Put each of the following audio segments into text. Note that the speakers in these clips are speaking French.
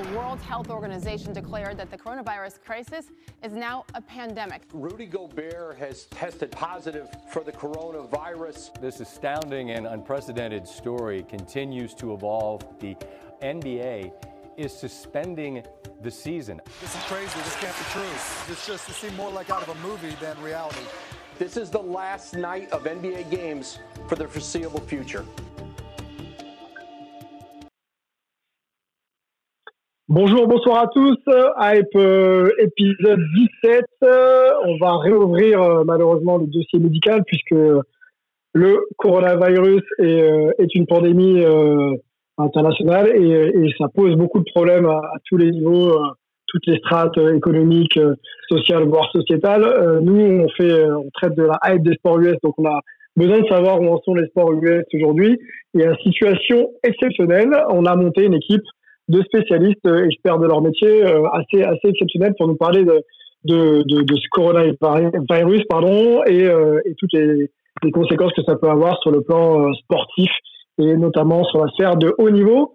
The World Health Organization declared that the coronavirus crisis is now a pandemic. Rudy Gobert has tested positive for the coronavirus. This astounding and unprecedented story continues to evolve. The NBA is suspending the season. This is crazy. This can't be true. This just it seemed more like out of a movie than reality. This is the last night of NBA games for the foreseeable future. Bonjour, bonsoir à tous. Hype euh, épisode 17. Euh, on va réouvrir euh, malheureusement le dossier médical puisque le coronavirus est, une pandémie internationale et, ça pose beaucoup de problèmes à, tous les niveaux, toutes les strates économiques, sociales, voire sociétales. Nous, on fait, on traite de la hype des sports US, donc on a besoin de savoir où en sont les sports US aujourd'hui. Et à situation exceptionnelle, on a monté une équipe de spécialistes euh, experts de leur métier euh, assez assez exceptionnels pour nous parler de de, ce coronavirus pardon et, euh, toutes les, conséquences que ça peut avoir sur le plan sportif et notamment sur la sphère de haut niveau.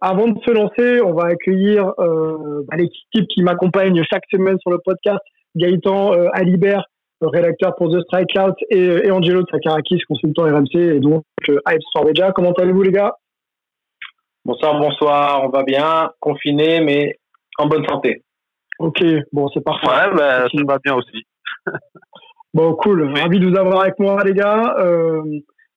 Avant de se lancer, on va accueillir bah, l'équipe qui m'accompagne chaque semaine sur le podcast, Gaëtan Alibert, rédacteur pour The Strikeout, et, et Angelo Tsakarakis, consultant RMC, et donc Hype Sport Media. Comment allez-vous les gars? Bonsoir, bonsoir, on va bien, confiné, mais en bonne santé. Ok, bon, c'est parfait. Ouais, bah, ça va bien aussi. Bon, cool. Ravi de vous avoir avec moi, les gars. Euh, euh,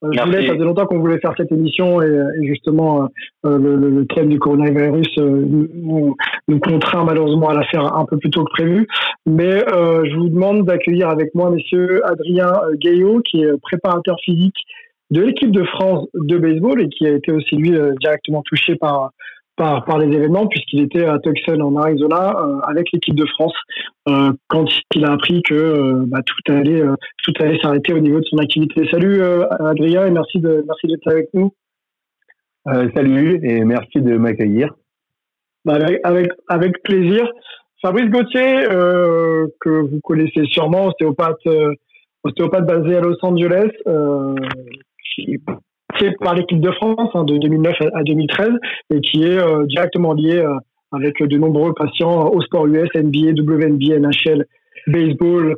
je Merci. voulais, ça faisait longtemps qu'on voulait faire cette émission et, et justement, euh, le, le- le thème du coronavirus euh, nous, nous contraint malheureusement à la faire un peu plus tôt que prévu. Mais euh, je vous demande d'accueillir avec moi, messieurs, Adrien Gaillot, qui est préparateur physique de l'équipe de France de baseball et qui a été aussi lui euh, directement touché par par, par les événements puisqu'il était à Tucson en Arizona euh, avec l'équipe de France euh, quand il a appris que euh, bah, tout allait euh, tout allait s'arrêter au niveau de son activité. Salut euh, Adrien et merci de merci d'être avec nous. salut et merci de m'accueillir. Bah, avec, avec avec plaisir. Fabrice Gauthier euh, que vous connaissez sûrement, ostéopathe euh, ostéopathe basé à Los Angeles, euh, qui est par l'équipe de France hein, de 2009 à à 2013 et qui est euh, directement lié euh, avec de nombreux patients au sport US, NBA, WNBA, NHL, baseball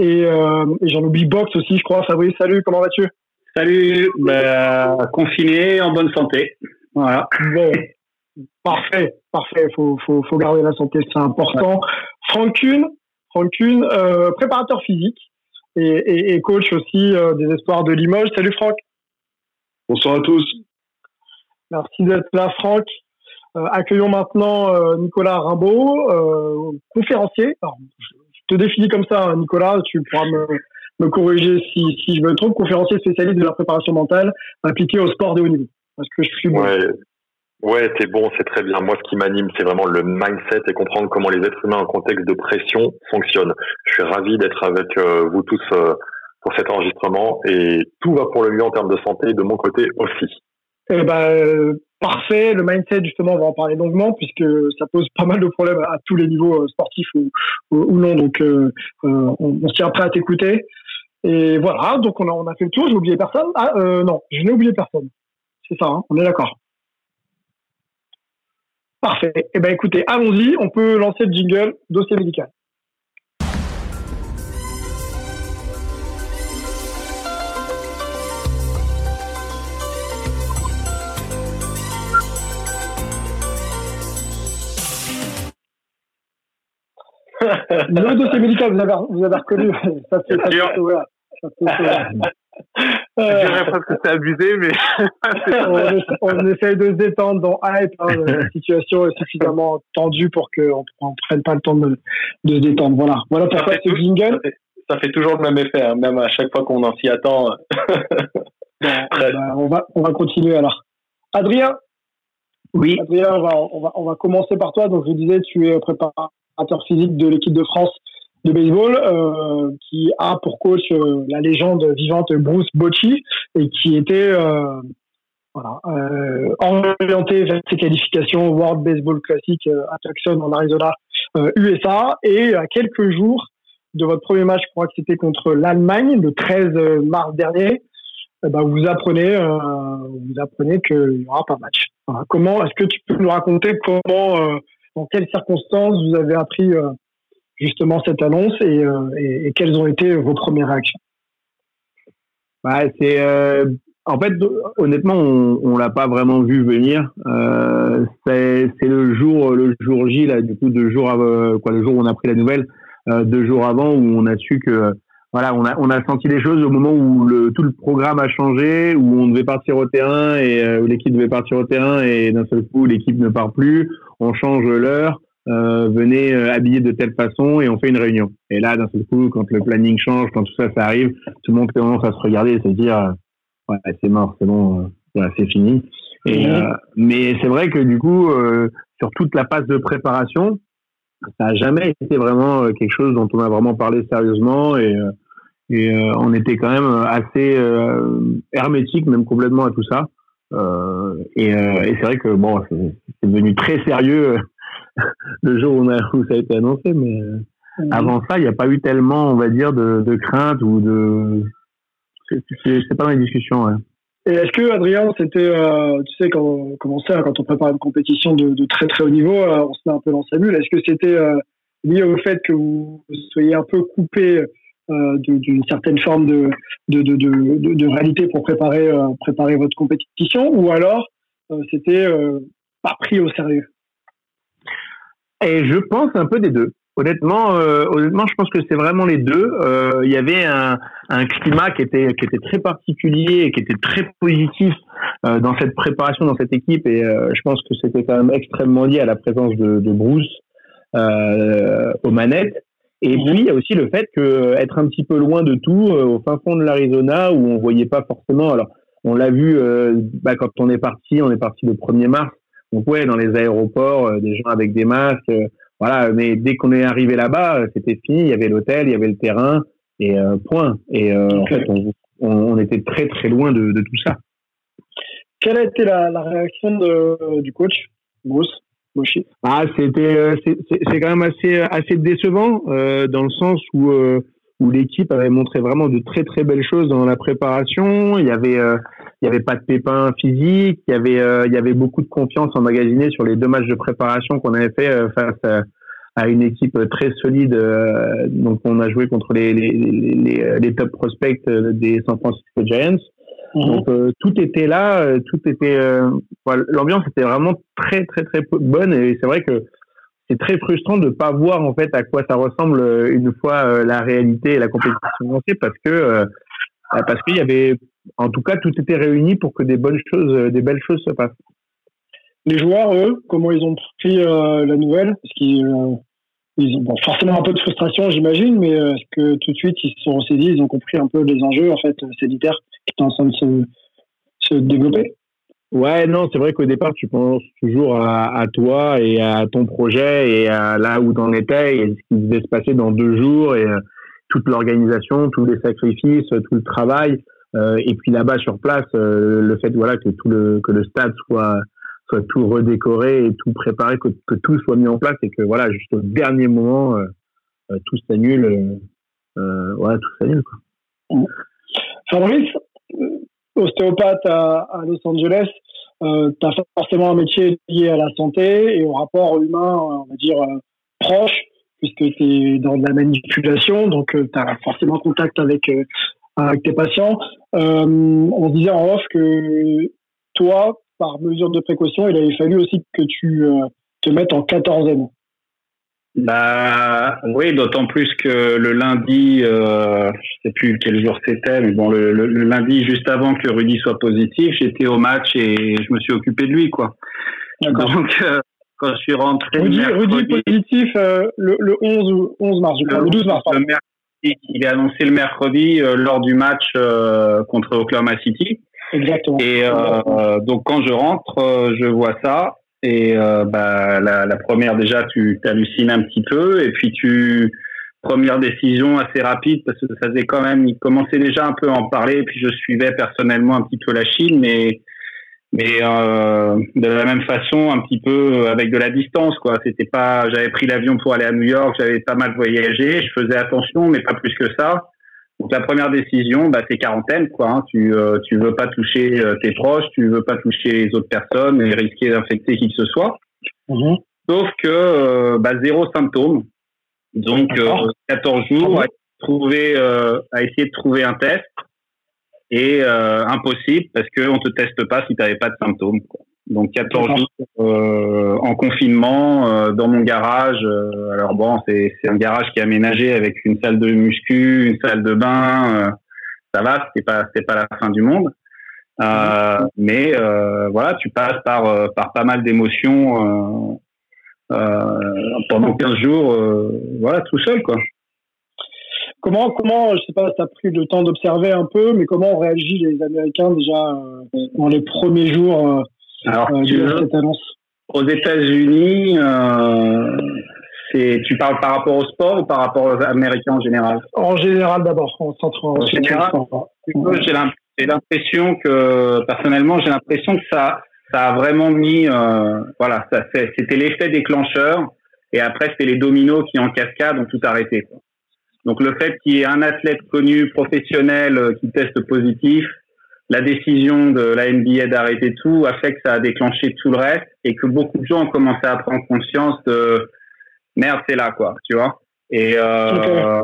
et, euh, et j'en oublie boxe aussi, je crois. Fabrice, salut, comment vas-tu? Salut, bah, confiné, en bonne santé. Voilà. Bon, parfait, parfait. Faut, faut, faut garder la santé, c'est important. Franck Kuhn, Franck Kuhn, euh, préparateur physique et, et, et coach aussi euh, des espoirs de Limoges. Salut Franck. Bonsoir à tous. Merci d'être là, Franck. Euh, accueillons maintenant euh, Nicolas Rimbaud, euh, conférencier. Alors, je te définis comme ça, hein, Nicolas, tu pourras me, me corriger si, si je me trompe. Conférencier spécialiste de la préparation mentale appliquée au sport de haut niveau. Est-ce que je suis bon? Ouais, ouais, t'es bon, c'est très bien. Moi, ce qui m'anime, c'est vraiment le mindset et comprendre comment les êtres humains en contexte de pression fonctionnent. Je suis ravi d'être avec vous tous pour cet enregistrement et tout va pour le mieux en termes de santé de mon côté aussi. Eh ben, euh, parfait. Le mindset, justement, on va en parler longuement puisque ça pose pas mal de problèmes à tous les niveaux euh, sportifs ou, ou, non. Donc, euh, euh, on, on se tient prêt à t'écouter. Et voilà. Donc, on a, on a fait le tour. J'ai oublié personne. Ah, euh, non, je n'ai oublié personne. C'est ça. Hein, on est d'accord. Parfait. Eh ben, écoutez, allons-y. On peut lancer le jingle dossier médical. Le dossier médical, vous avez, vous avez reconnu. Ça, c'est. Je dirais pas que c'est abusé, mais. on, on, essaye de se détendre dans Hype. Hein, la situation est suffisamment tendue pour qu'on ne prenne pas le temps de, de, se détendre. Voilà, voilà pourquoi ce jingle. Ça fait, ça fait, toujours le même effet, hein, même à chaque fois qu'on en s'y attend. bon, bah, on, va, on va continuer alors. Adrien? Oui. Adrien, on va, on, va, on va commencer par toi. Donc, je disais, tu es préparateur physique de l'équipe de France de baseball euh, qui a pour coach euh, la légende vivante Bruce Bocci et qui était euh, orienté vers ses qualifications World Baseball Classic à Tucson en Arizona, USA. Et à quelques jours de votre premier match, je crois que c'était contre l'Allemagne le 13 mars dernier, eh ben vous apprenez, vous apprenez qu'il n'y aura pas de match. Comment est-ce que tu peux nous raconter comment, dans quelles circonstances vous avez appris justement cette annonce et, euh, et, quelles ont été vos premières réactions? Bah, c'est euh, en fait honnêtement on, on l'a pas vraiment vu venir. Euh, c'est le jour le jour J là du coup deux jours avant, quoi le jour où on a pris la nouvelle euh, deux jours avant où on a su que voilà on a on a senti les choses au moment où le, tout le programme a changé où on devait partir au terrain et euh, où l'équipe devait partir au terrain et d'un seul coup l'équipe ne part plus on change l'heure euh, venez euh, habiller de telle façon et on fait une réunion. Et là, d'un seul coup, quand le planning change, quand tout ça, ça arrive, tout le monde commence à se regarder et se dire, euh, ouais, c'est mort, c'est bon, euh, c'est fini. Et, mais c'est vrai que du coup, sur toute la phase de préparation, ça n'a jamais été vraiment quelque chose dont on a vraiment parlé sérieusement et, et on était quand même assez hermétique, même complètement à tout ça. et, et c'est vrai que bon, c'est devenu très sérieux le jour où, ça a été annoncé, mais euh, avant ça, il n'y a pas eu tellement, on va dire, de, de crainte ou de. C'est pas dans les discussions, ouais. Et est-ce que, Adrien, c'était, euh, tu sais, quand, on hein, quand on prépare une compétition de, de très très haut niveau, euh, on se met un peu dans sa bulle. Est-ce que c'était euh, lié au fait que vous soyez un peu coupé euh, d'une certaine forme de, de, de, de, de réalité pour préparer, préparer votre compétition ou alors c'était pas pris au sérieux? Et je pense un peu des deux. Honnêtement, euh, honnêtement, je pense que c'est vraiment les deux. Euh, il y avait un, un, climat qui était qui était très particulier et qui était très positif euh, dans cette préparation, dans cette équipe. Et je pense que c'était quand même extrêmement lié à la présence de, de Bruce aux manettes. Et puis il y a aussi le fait que être un petit peu loin de tout, au fin fond de l'Arizona, où on voyait pas forcément. Alors, on l'a vu bah, quand on est parti. On est parti le 1er mars donc ouais, dans les aéroports, des gens avec des masques, voilà. Mais dès qu'on est arrivé là-bas, euh, c'était fini. Il y avait l'hôtel, il y avait le terrain et point. Et en fait, on, on, était très très loin de, de, tout ça. Quelle a été la, la réaction de, du coach Bruce Ah, c'était c'est quand même assez assez décevant dans le sens où où l'équipe avait montré vraiment de très très belles choses dans la préparation. Il y avait euh, il y avait pas de pépins physiques, il y avait euh, il y avait beaucoup de confiance emmagasinée sur les deux matchs de préparation qu'on avait fait euh, face à, à, une équipe très solide. donc on a joué contre les les, les, les top prospects des San Francisco Giants. Mhm. Donc tout était là, tout était l'ambiance était vraiment très très très bonne et c'est vrai que c'est très frustrant de pas voir en fait à quoi ça ressemble euh, une fois euh, la réalité et la compétition lancée parce que euh, bah, parce qu'il y avait en tout cas tout était réuni pour que des bonnes choses des belles choses se passent. Les joueurs eux comment ils ont pris la nouvelle? Parce qu'ils ils ont forcément un peu de frustration j'imagine mais est-ce que tout de suite ils se sont saisis ils ont compris un peu les enjeux en fait sanitaires qui étaient en train de se, se développer? Ouais, non, c'est vrai qu'au départ, tu penses toujours à, à, toi et à ton projet et à là où t'en étais et ce qui devait se passer dans deux jours et euh, toute l'organisation, tous les sacrifices, tout le travail. Euh, et puis là-bas sur place, euh, le fait voilà que tout le que le stade soit soit tout redécoré et tout préparé, que, que tout soit mis en place et que voilà juste dernier moment euh, tout s'annule, voilà tout s'annule quoi. Fabrice, ostéopathe à, Los Angeles, euh, tu as forcément un métier lié à la santé et au rapport humain, on va dire, proche, puisque tu es dans de la manipulation, donc euh, tu as forcément contact avec, avec tes patients. Euh, on se disait en off que toi, par mesure de précaution, il avait fallu aussi que tu te mettes en quatorzaine. Bah oui, d'autant plus que le lundi, euh, je sais plus quel jour c'était, mais bon, le, le, lundi juste avant que Rudy soit positif, j'étais au match et je me suis occupé de lui, quoi. Donc euh, quand je suis rentré, Rudy, Rudy positif euh, le, le 11 11 mars, le, le 12 mars. Mercredi, il est annoncé le mercredi euh, lors du match contre Oklahoma City. Exactement. Et donc quand je rentre, je vois ça et euh, bah, la, la, première, déjà, tu t'hallucines un petit peu. Et puis, tu première décision assez rapide parce que ça faisait quand même, il commençait déjà un peu à en parler. Et puis, je suivais personnellement un petit peu la Chine, mais mais euh, de la même façon, un petit peu avec de la distance, quoi. C'était pas, j'avais pris l'avion pour aller à New York, j'avais pas mal voyagé, je faisais attention, mais pas plus que ça. Donc la première décision, bah, c'est quarantaine, quoi. Hein. Tu euh, tu veux pas toucher euh, tes proches, tu veux pas toucher les autres personnes et risquer d'infecter qui que ce soit. Mhm. Sauf que euh, bah, zéro symptôme. Donc 14 jours à trouver à essayer de trouver un test et impossible parce que on te teste pas si tu n'avais pas de symptômes. Quoi. Donc 14 jours euh, en confinement euh, dans mon garage. Euh, alors bon, c'est un garage qui est aménagé avec une salle de muscu, une salle de bain. ça va, c'est pas c'est pas la fin du monde. mais voilà, tu passes par par pas mal d'émotions pendant 15 jours, voilà, tout seul quoi. Comment, comment, je sais pas, tu as pris le temps d'observer un peu, mais comment ont réagi les Américains déjà dans les premiers jours alors, euh, tu veux, cette annonce? Aux États-Unis, euh, c'est, tu parles par rapport au sport ou par rapport aux Américains en général? En général d'abord, en centre. En général, j'ai l'impression que, personnellement, j'ai l'impression que ça, ça a vraiment mis, euh, voilà, c'était l'effet déclencheur, et après c'est les dominos qui en cascade ont tout arrêté. Quoi. Donc le fait qu'il y ait un athlète connu, professionnel, euh, qui teste positif, la décision de la NBA d'arrêter tout a fait que ça a déclenché tout le reste et que beaucoup de gens ont commencé à prendre conscience de merde, c'est là, quoi, tu vois. Et euh,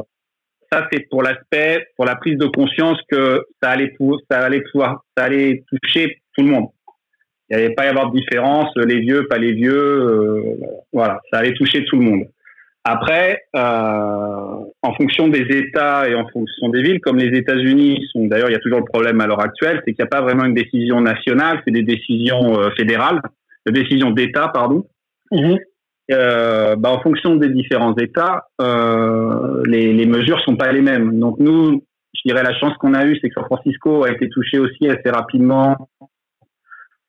ça, c'est pour l'aspect, pour la prise de conscience que ça allait, pour, ça allait pouvoir, ça allait toucher tout le monde. Il n'y allait pas y avoir de différence, les vieux, pas les vieux, euh, voilà, ça allait toucher tout le monde. Après, euh, en fonction des États et en fonction des villes, comme les États-Unis sont, d'ailleurs, il y a toujours le problème à l'heure actuelle, c'est qu'il n'y a pas vraiment une décision nationale, c'est des décisions euh, fédérales, des décisions d'État, pardon. Mhm. Euh, bah, en fonction des différents États, euh, les, les mesures sont pas les mêmes. Donc nous, je dirais la chance qu'on a eue, c'est que San Francisco a été touché aussi assez rapidement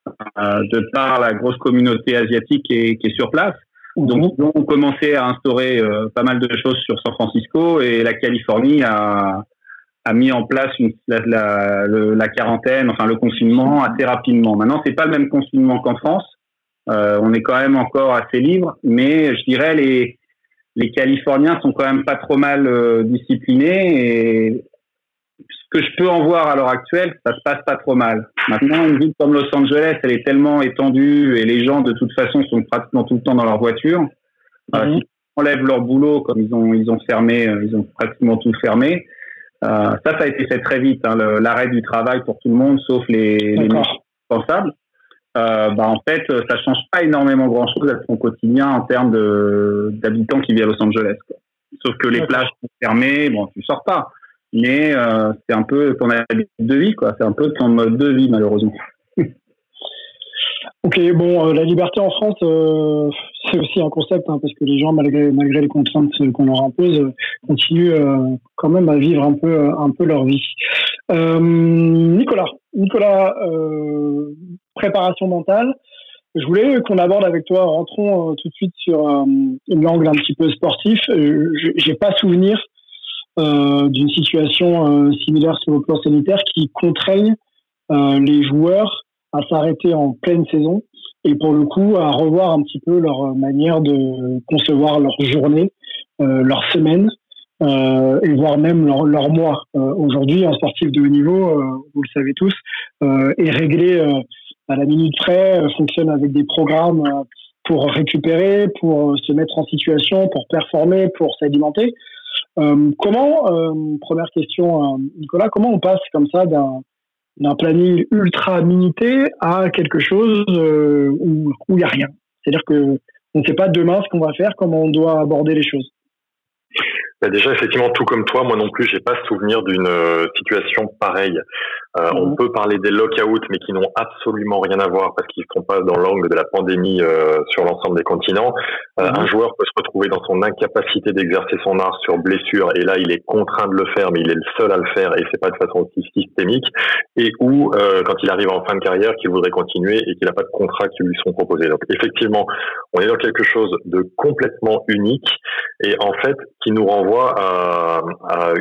euh, de par la grosse communauté asiatique qui est, qui est sur place. Donc, ils ont commencé à instaurer euh, pas mal de choses sur San Francisco et la Californie a, a mis en place une, la, la, la, quarantaine, enfin le confinement assez rapidement. Maintenant, c'est pas le même confinement qu'en France. Euh, on est quand même encore assez libre, mais je dirais les les Californiens sont quand même pas trop mal euh, disciplinés et que je peux en voir à l'heure actuelle, ça se passe pas trop mal. Maintenant, une ville comme Los Angeles, elle est tellement étendue et les gens, de toute façon, sont pratiquement tout le temps dans leur voiture. Euh, mhm. ils enlèvent leur boulot, comme ils ont, ils ont fermé, euh, ils ont pratiquement tout fermé. Euh, ça, ça a été fait très vite, hein, l'arrêt du travail pour tout le monde, sauf les, les responsables. Euh, bah, en fait, ça change pas énormément grand-chose à son quotidien en termes d'habitants qui vivent à Los Angeles. Quoi. Sauf que les plages sont fermées, bon, tu sors pas mais euh, c'est un peu ton habitude de vie, quoi. C'est un peu ton mode de vie, malheureusement. ok, bon, euh, la liberté en France, euh, c'est aussi un concept, hein, parce que les gens, malgré, malgré les contraintes qu'on leur impose, continuent quand même à vivre un peu, un peu leur vie. Nicolas, Nicolas, préparation mentale. Je voulais qu'on aborde avec toi, rentrons tout de suite sur une angle un petit peu sportif. J'ai pas souvenir d'une situation euh, similaire sur le plan sanitaire qui contraignent euh, les joueurs à s'arrêter en pleine saison et pour le coup à revoir un petit peu leur manière de concevoir leur journée, leur semaine et voire même leur mois. Aujourd'hui, un sportif de haut niveau, vous le savez tous, est réglé à la minute près, fonctionne avec des programmes pour récupérer, pour se mettre en situation, pour performer, pour s'alimenter. Euh, comment, euh, première question, euh, Nicolas, comment on passe comme ça d'un d'un planning ultra minité à quelque chose où il n'y a rien? C'est-à-dire que on ne sait pas demain ce qu'on va faire, comment on doit aborder les choses. Bah déjà, effectivement, tout comme toi, moi non plus, j'ai pas souvenir d'une euh, situation pareille. Euh, On peut parler des lockouts, mais qui n'ont absolument rien à voir parce qu'ils ne sont pas dans l'angle de la pandémie euh, sur l'ensemble des continents. Euh, Un joueur peut se retrouver dans son incapacité d'exercer son art sur blessure, et là, il est contraint de le faire, mais il est le seul à le faire, et c'est pas de façon aussi systémique. Et ou euh, quand il arrive en fin de carrière, qu'il voudrait continuer et qu'il n'a pas de contrat qui lui sont proposés. Donc, effectivement, on est dans quelque chose de complètement unique, et en fait, qui nous renvoie à, à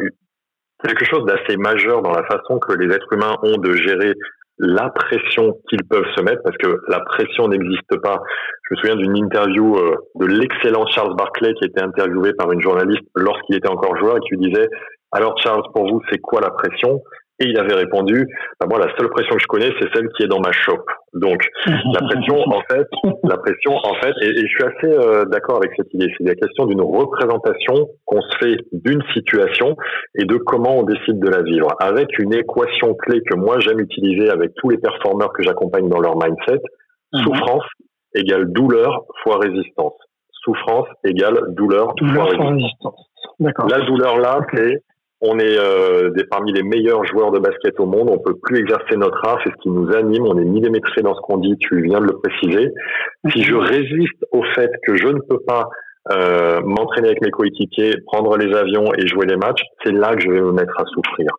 quelque chose d'assez majeur dans la façon que les êtres humains ont de gérer la pression qu'ils peuvent se mettre, parce que la pression n'existe pas. Je me souviens d'une interview euh, de l'excellent Charles Barclay qui était interviewé par une journaliste lorsqu'il était encore joueur et qui lui disait alors Charles, pour vous, c'est quoi la pression? Et il avait répondu, bah, moi, la seule pression que je connais, c'est celle qui est dans ma shop. Donc, la pression, en fait, la pression, en fait, et, et je suis assez euh, d'accord avec cette idée. C'est la question d'une représentation qu'on se fait d'une situation et de comment on décide de la vivre. Avec une équation clé que moi j'aime utiliser avec tous les performeurs que j'accompagne dans leur mindset, souffrance égale douleur fois résistance. Souffrance égale douleur, Douleur fois résistance. D'accord. La douleur là, c'est on est euh, des, parmi les meilleurs joueurs de basket au monde. On peut plus exercer notre art. C'est ce qui nous anime. On est millimétré dans ce qu'on dit. Tu viens de le préciser. Si je résiste au fait que je ne peux pas euh, m'entraîner avec mes coéquipiers, prendre les avions et jouer les matchs, c'est là que je vais me mettre à souffrir.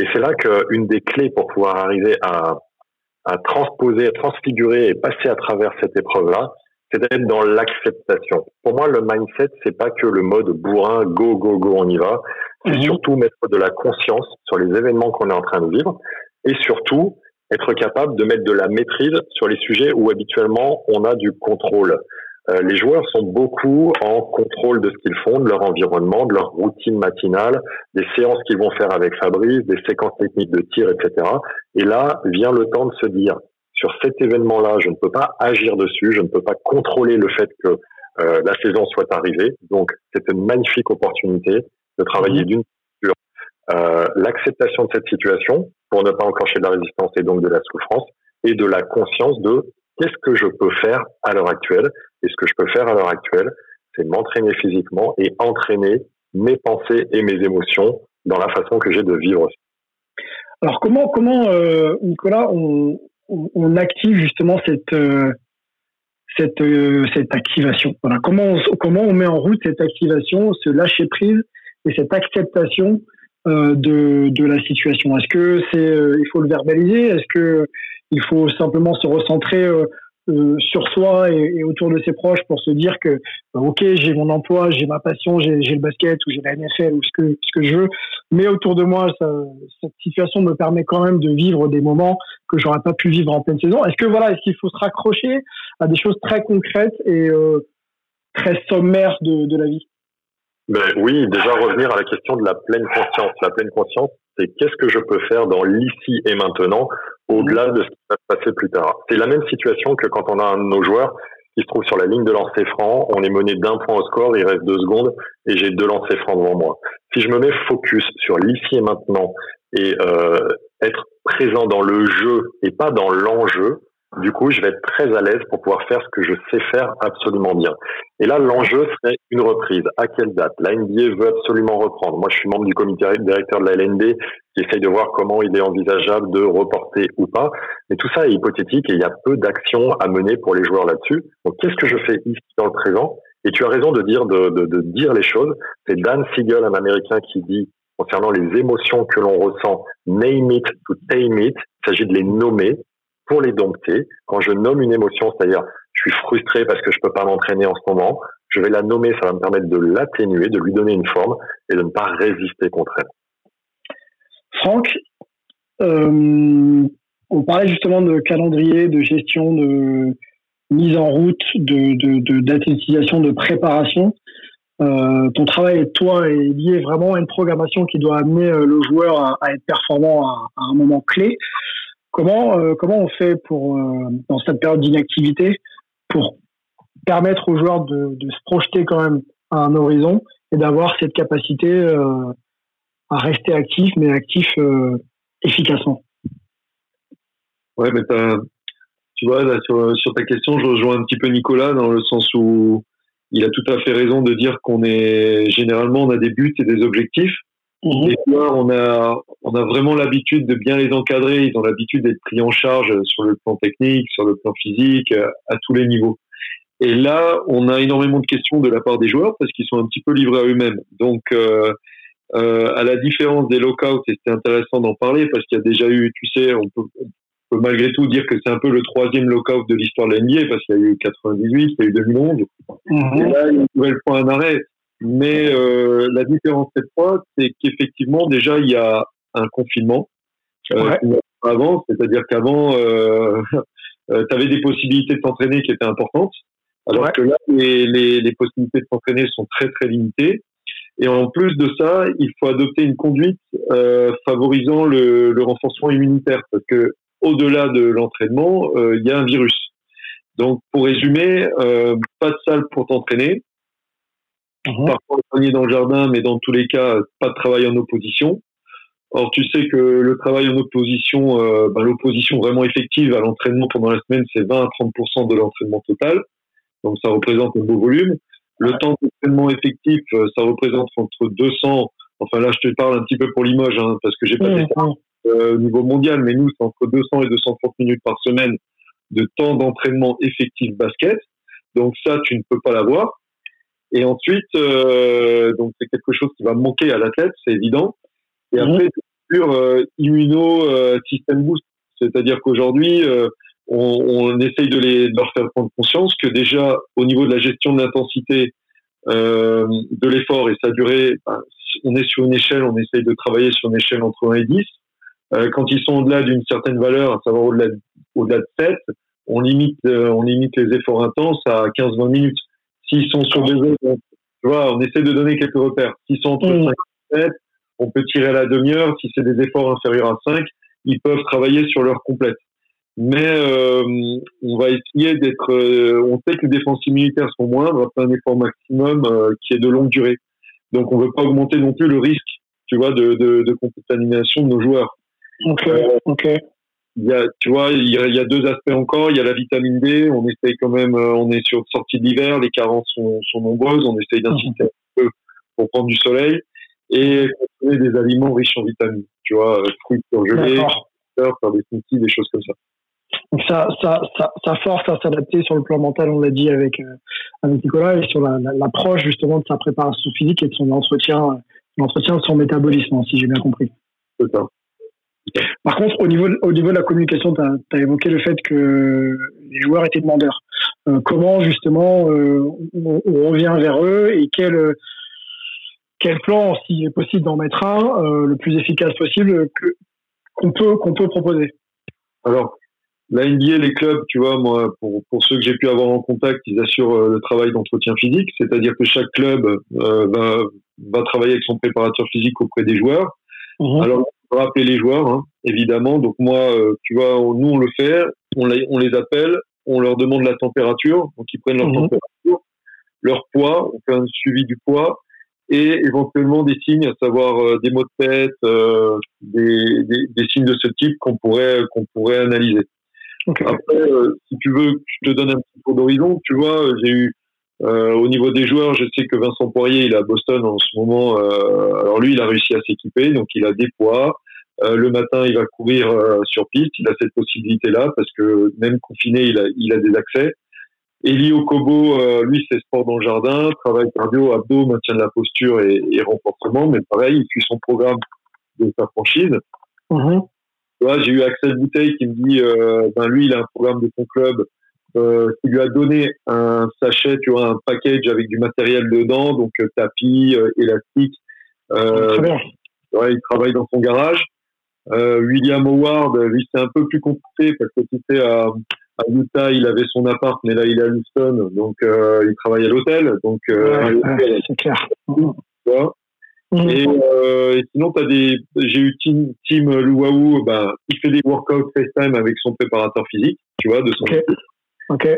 Et c'est là qu'une des clés pour pouvoir arriver à, à transposer, à transfigurer et passer à travers cette épreuve-là, c'est d'être dans l'acceptation. Pour moi, le mindset, c'est pas que le mode bourrin, go, go, go, on y va. C'est surtout mettre de la conscience sur les événements qu'on est en train de vivre et surtout être capable de mettre de la maîtrise sur les sujets où habituellement on a du contrôle. Euh, les joueurs sont beaucoup en contrôle de ce qu'ils font, de leur environnement, de leur routine matinale, des séances qu'ils vont faire avec Fabrice, des séquences techniques de tir, etc. Et là vient le temps de se dire, sur cet événement-là, je ne peux pas agir dessus, je ne peux pas contrôler le fait que euh, la saison soit arrivée. Donc, c'est une magnifique opportunité de travailler d'une sur euh, l'acceptation de cette situation pour ne pas enclencher de la résistance et donc de la souffrance et de la conscience de qu'est-ce que je peux faire à l'heure actuelle. Et ce que je peux faire à l'heure actuelle, c'est m'entraîner physiquement et entraîner mes pensées et mes émotions dans la façon que j'ai de vivre. Alors comment, comment euh, Nicolas, on, on, on active justement cette, euh, cette, euh, cette activation? Voilà. comment, on, comment on met en route cette activation, ce lâcher prise et cette acceptation euh, de, de la situation. Est-ce que c'est euh, il faut le verbaliser? Est-ce que il faut simplement se recentrer euh, euh, sur soi et, et, autour de ses proches pour se dire que bah, ok j'ai mon emploi j'ai ma passion j'ai le basket ou j'ai la NFL ou ce que ce que je veux mais autour de moi ça, cette situation me permet quand même de vivre des moments que j'aurais pas pu vivre en pleine saison. Est-ce que voilà est-ce qu'il faut se raccrocher à des choses très concrètes et euh, très sommaires de, de la vie? Ben oui, déjà revenir à la question de la pleine conscience. La pleine conscience, c'est qu'est-ce que je peux faire dans l'ici et maintenant, au-delà de ce qui va se passer plus tard. C'est la même situation que quand on a un de nos joueurs qui se trouve sur la ligne de lancer franc, on est mené d'un point au score, il reste deux secondes, et j'ai deux lancers francs devant moi. Si je me mets focus sur l'ici et maintenant, et euh, être présent dans le jeu et pas dans l'enjeu, du coup, je vais être très à l'aise pour pouvoir faire ce que je sais faire absolument bien. Et là, l'enjeu serait une reprise. À quelle date? La NBA veut absolument reprendre. Moi, je suis membre du comité directeur de la LNB qui essaye de voir comment il est envisageable de reporter ou pas. Mais tout ça est hypothétique et il y a peu d'actions à mener pour les joueurs là-dessus. Donc, qu'est-ce que je fais ici dans le présent? Et tu as raison de dire de, de, de dire les choses. C'est Dan Siegel, un Américain, qui dit concernant les émotions que l'on ressent, name it to tame it. Il s'agit de les nommer pour les dompter. Quand je nomme une émotion, c'est-à-dire je suis frustré parce que je peux pas m'entraîner en ce moment, je vais la nommer, ça va me permettre de l'atténuer, de lui donner une forme et de ne pas résister contre elle. Franck, euh, on parlait justement de calendrier, de gestion, de mise en route, de d'athlétisation, de, préparation. Euh, ton travail, toi, est lié vraiment à une programmation qui doit amener le joueur à, être performant à, un moment clé. Comment, euh, comment on fait pour, euh, dans cette période d'inactivité pour permettre aux joueurs de, de, se projeter quand même à un horizon et d'avoir cette capacité euh, à rester actif, mais actif efficacement? Ouais, mais tu vois, là, sur, sur ta question, je rejoins un petit peu Nicolas dans le sens où il a tout à fait raison de dire qu'on est généralement on a des buts et des objectifs. Mhm. Les joueurs, on a on a vraiment l'habitude de bien les encadrer. Ils ont l'habitude d'être pris en charge sur le plan technique, sur le plan physique, à tous les niveaux. Et là, on a énormément de questions de la part des joueurs parce qu'ils sont un petit peu livrés à eux-mêmes. Donc, euh, euh, à la différence des lockouts, et c'était intéressant d'en parler parce qu'il y a déjà eu, tu sais, on peut, on peut malgré tout dire que c'est un peu le troisième lockout de l'histoire de la NBA parce qu'il y a eu 98, il y a eu 2011. Et là, il y a une nouvelle point d'arrêt. Mais euh, la différence cette fois, c'est qu'effectivement, déjà, il y a un confinement. Euh, Ouais. Avant, c'est-à-dire qu'avant, euh, tu avais des possibilités de t'entraîner qui étaient importantes, alors que là, les, les, les possibilités de s'entraîner sont très très limitées. Et en plus de ça, il faut adopter une conduite euh, favorisant le, le renforcement immunitaire, parce que au-delà de l'entraînement, euh, il y a un virus. Donc, pour résumer, euh, pas de salle pour t'entraîner. Parfois, soigner dans le jardin, mais dans tous les cas, pas de travail en opposition. Or, tu sais que le travail en opposition, euh, ben, l'opposition vraiment effective à l'entraînement pendant la semaine, c'est 20 à 30% de l'entraînement total. Donc, ça représente un beau volume. Le temps d'entraînement effectif, euh, ça représente entre 200, enfin là, je te parle un petit peu pour Limoges, hein, parce que j'ai pas fait ça euh, au niveau mondial, mais nous, c'est entre 200 et 230 minutes par semaine de temps d'entraînement effectif basket. Donc ça, tu ne peux pas l'avoir. Et ensuite, euh, donc c'est quelque chose qui va manquer à l'athlète, c'est évident. Et après, c'est sur euh, immuno euh, system boost, c'est-à-dire qu'aujourd'hui, euh, on, on essaye de, les, de leur faire prendre conscience que déjà, au niveau de la gestion de l'intensité euh, de l'effort et sa durée, ben, on est sur une échelle, on essaye de travailler sur une échelle entre 1 et 10. Euh, quand ils sont au-delà d'une certaine valeur, à savoir au-delà de, au-delà de 7, on limite, euh, on limite les efforts intenses à 15-20 minutes. S'ils sont sur des on- tu vois, on essaie de donner quelques repères. S'ils sont entre 5 et 7, on peut tirer à la demi-heure. Si c'est des efforts inférieurs à 5, ils peuvent travailler sur leur complète. Mais euh, on va essayer d'être. euh, on sait que les défenses immunitaires sont moindres, après un effort maximum euh, qui est de longue durée. Donc on veut pas augmenter non plus le risque, tu vois, de, de, de contamination de nos joueurs. Ok, ok. Il y a, tu vois, il y a, il y a deux aspects encore. Il y a la vitamine D. On essaye quand même. euh, On est sur sortie d'hiver. Les carences sont, sont nombreuses. On essaye d'insister un peu pour prendre du soleil et consommer des aliments riches en vitamines. Tu vois, euh, fruits surgelés, faire des smoothies, des choses comme ça. Donc ça, ça, ça, ça force à s'adapter sur le plan mental, on l'a dit avec, euh, avec Nicolas, et sur la- la- l'approche justement de sa préparation physique et de son entretien, l'entretien de son métabolisme, hein, si j'ai bien compris. C'est ça. Par contre, au niveau, de- au niveau de la communication, tu as, évoqué le fait que les joueurs étaient demandeurs. Euh, comment justement euh, on, on revient vers eux et quel, quel plan, s'il est possible d'en mettre un, euh, le plus efficace possible, qu'on peut, qu'on peut proposer? Alors, la NBA, les clubs, tu vois, moi, pour, pour ceux que j'ai pu avoir en contact, ils assurent le travail d'entretien physique, c'est-à-dire que chaque club va, va travailler avec son préparateur physique auprès des joueurs. Alors, on va rappeler les joueurs, hein, évidemment. Donc moi, euh, tu vois, on- nous on le fait, on les, on les appelle, on leur demande la température, donc ils prennent leur Mhm. température, leur poids, on fait un suivi du poids et éventuellement des signes, à savoir euh, des maux de tête, euh, des, des, des signes de ce type qu'on pourrait qu'on pourrait analyser. Après, si tu veux, que je te donne un petit tour d'horizon. Tu vois, j'ai eu euh, au niveau des joueurs, je sais que Vincent Poirier, il est à Boston en ce moment. euh, alors lui, il a réussi à s'équiper, donc il a des poids. Euh, le matin, il va courir euh, sur piste. Il a cette possibilité-là parce que même confiné, il a, il a des accès. Eli Okobo, euh, lui, c'est sport dans le jardin, travail cardio, abdos, maintien de la posture et, et renforcement. Mais pareil, il suit son programme de sa franchise. Tu vois, j'ai eu Axel Bouteille qui me dit, euh, ben lui, il a un programme de son club euh, qui lui a donné un sachet, tu vois, un package avec du matériel dedans, donc euh, tapis, euh, élastique. Euh, ouais, il travaille dans son garage. William Howard, lui, c'est un peu plus compliqué parce que tu sais, à, à Utah, il avait son appart, mais là, il est à Houston, donc il travaille à l'hôtel. Donc, Ouais, c'est clair. tu vois. Et, euh, et sinon, t'as des, j'ai eu Tim, Tim Luau, ben, il fait des workouts FaceTime avec son préparateur physique, tu vois, de son Ok.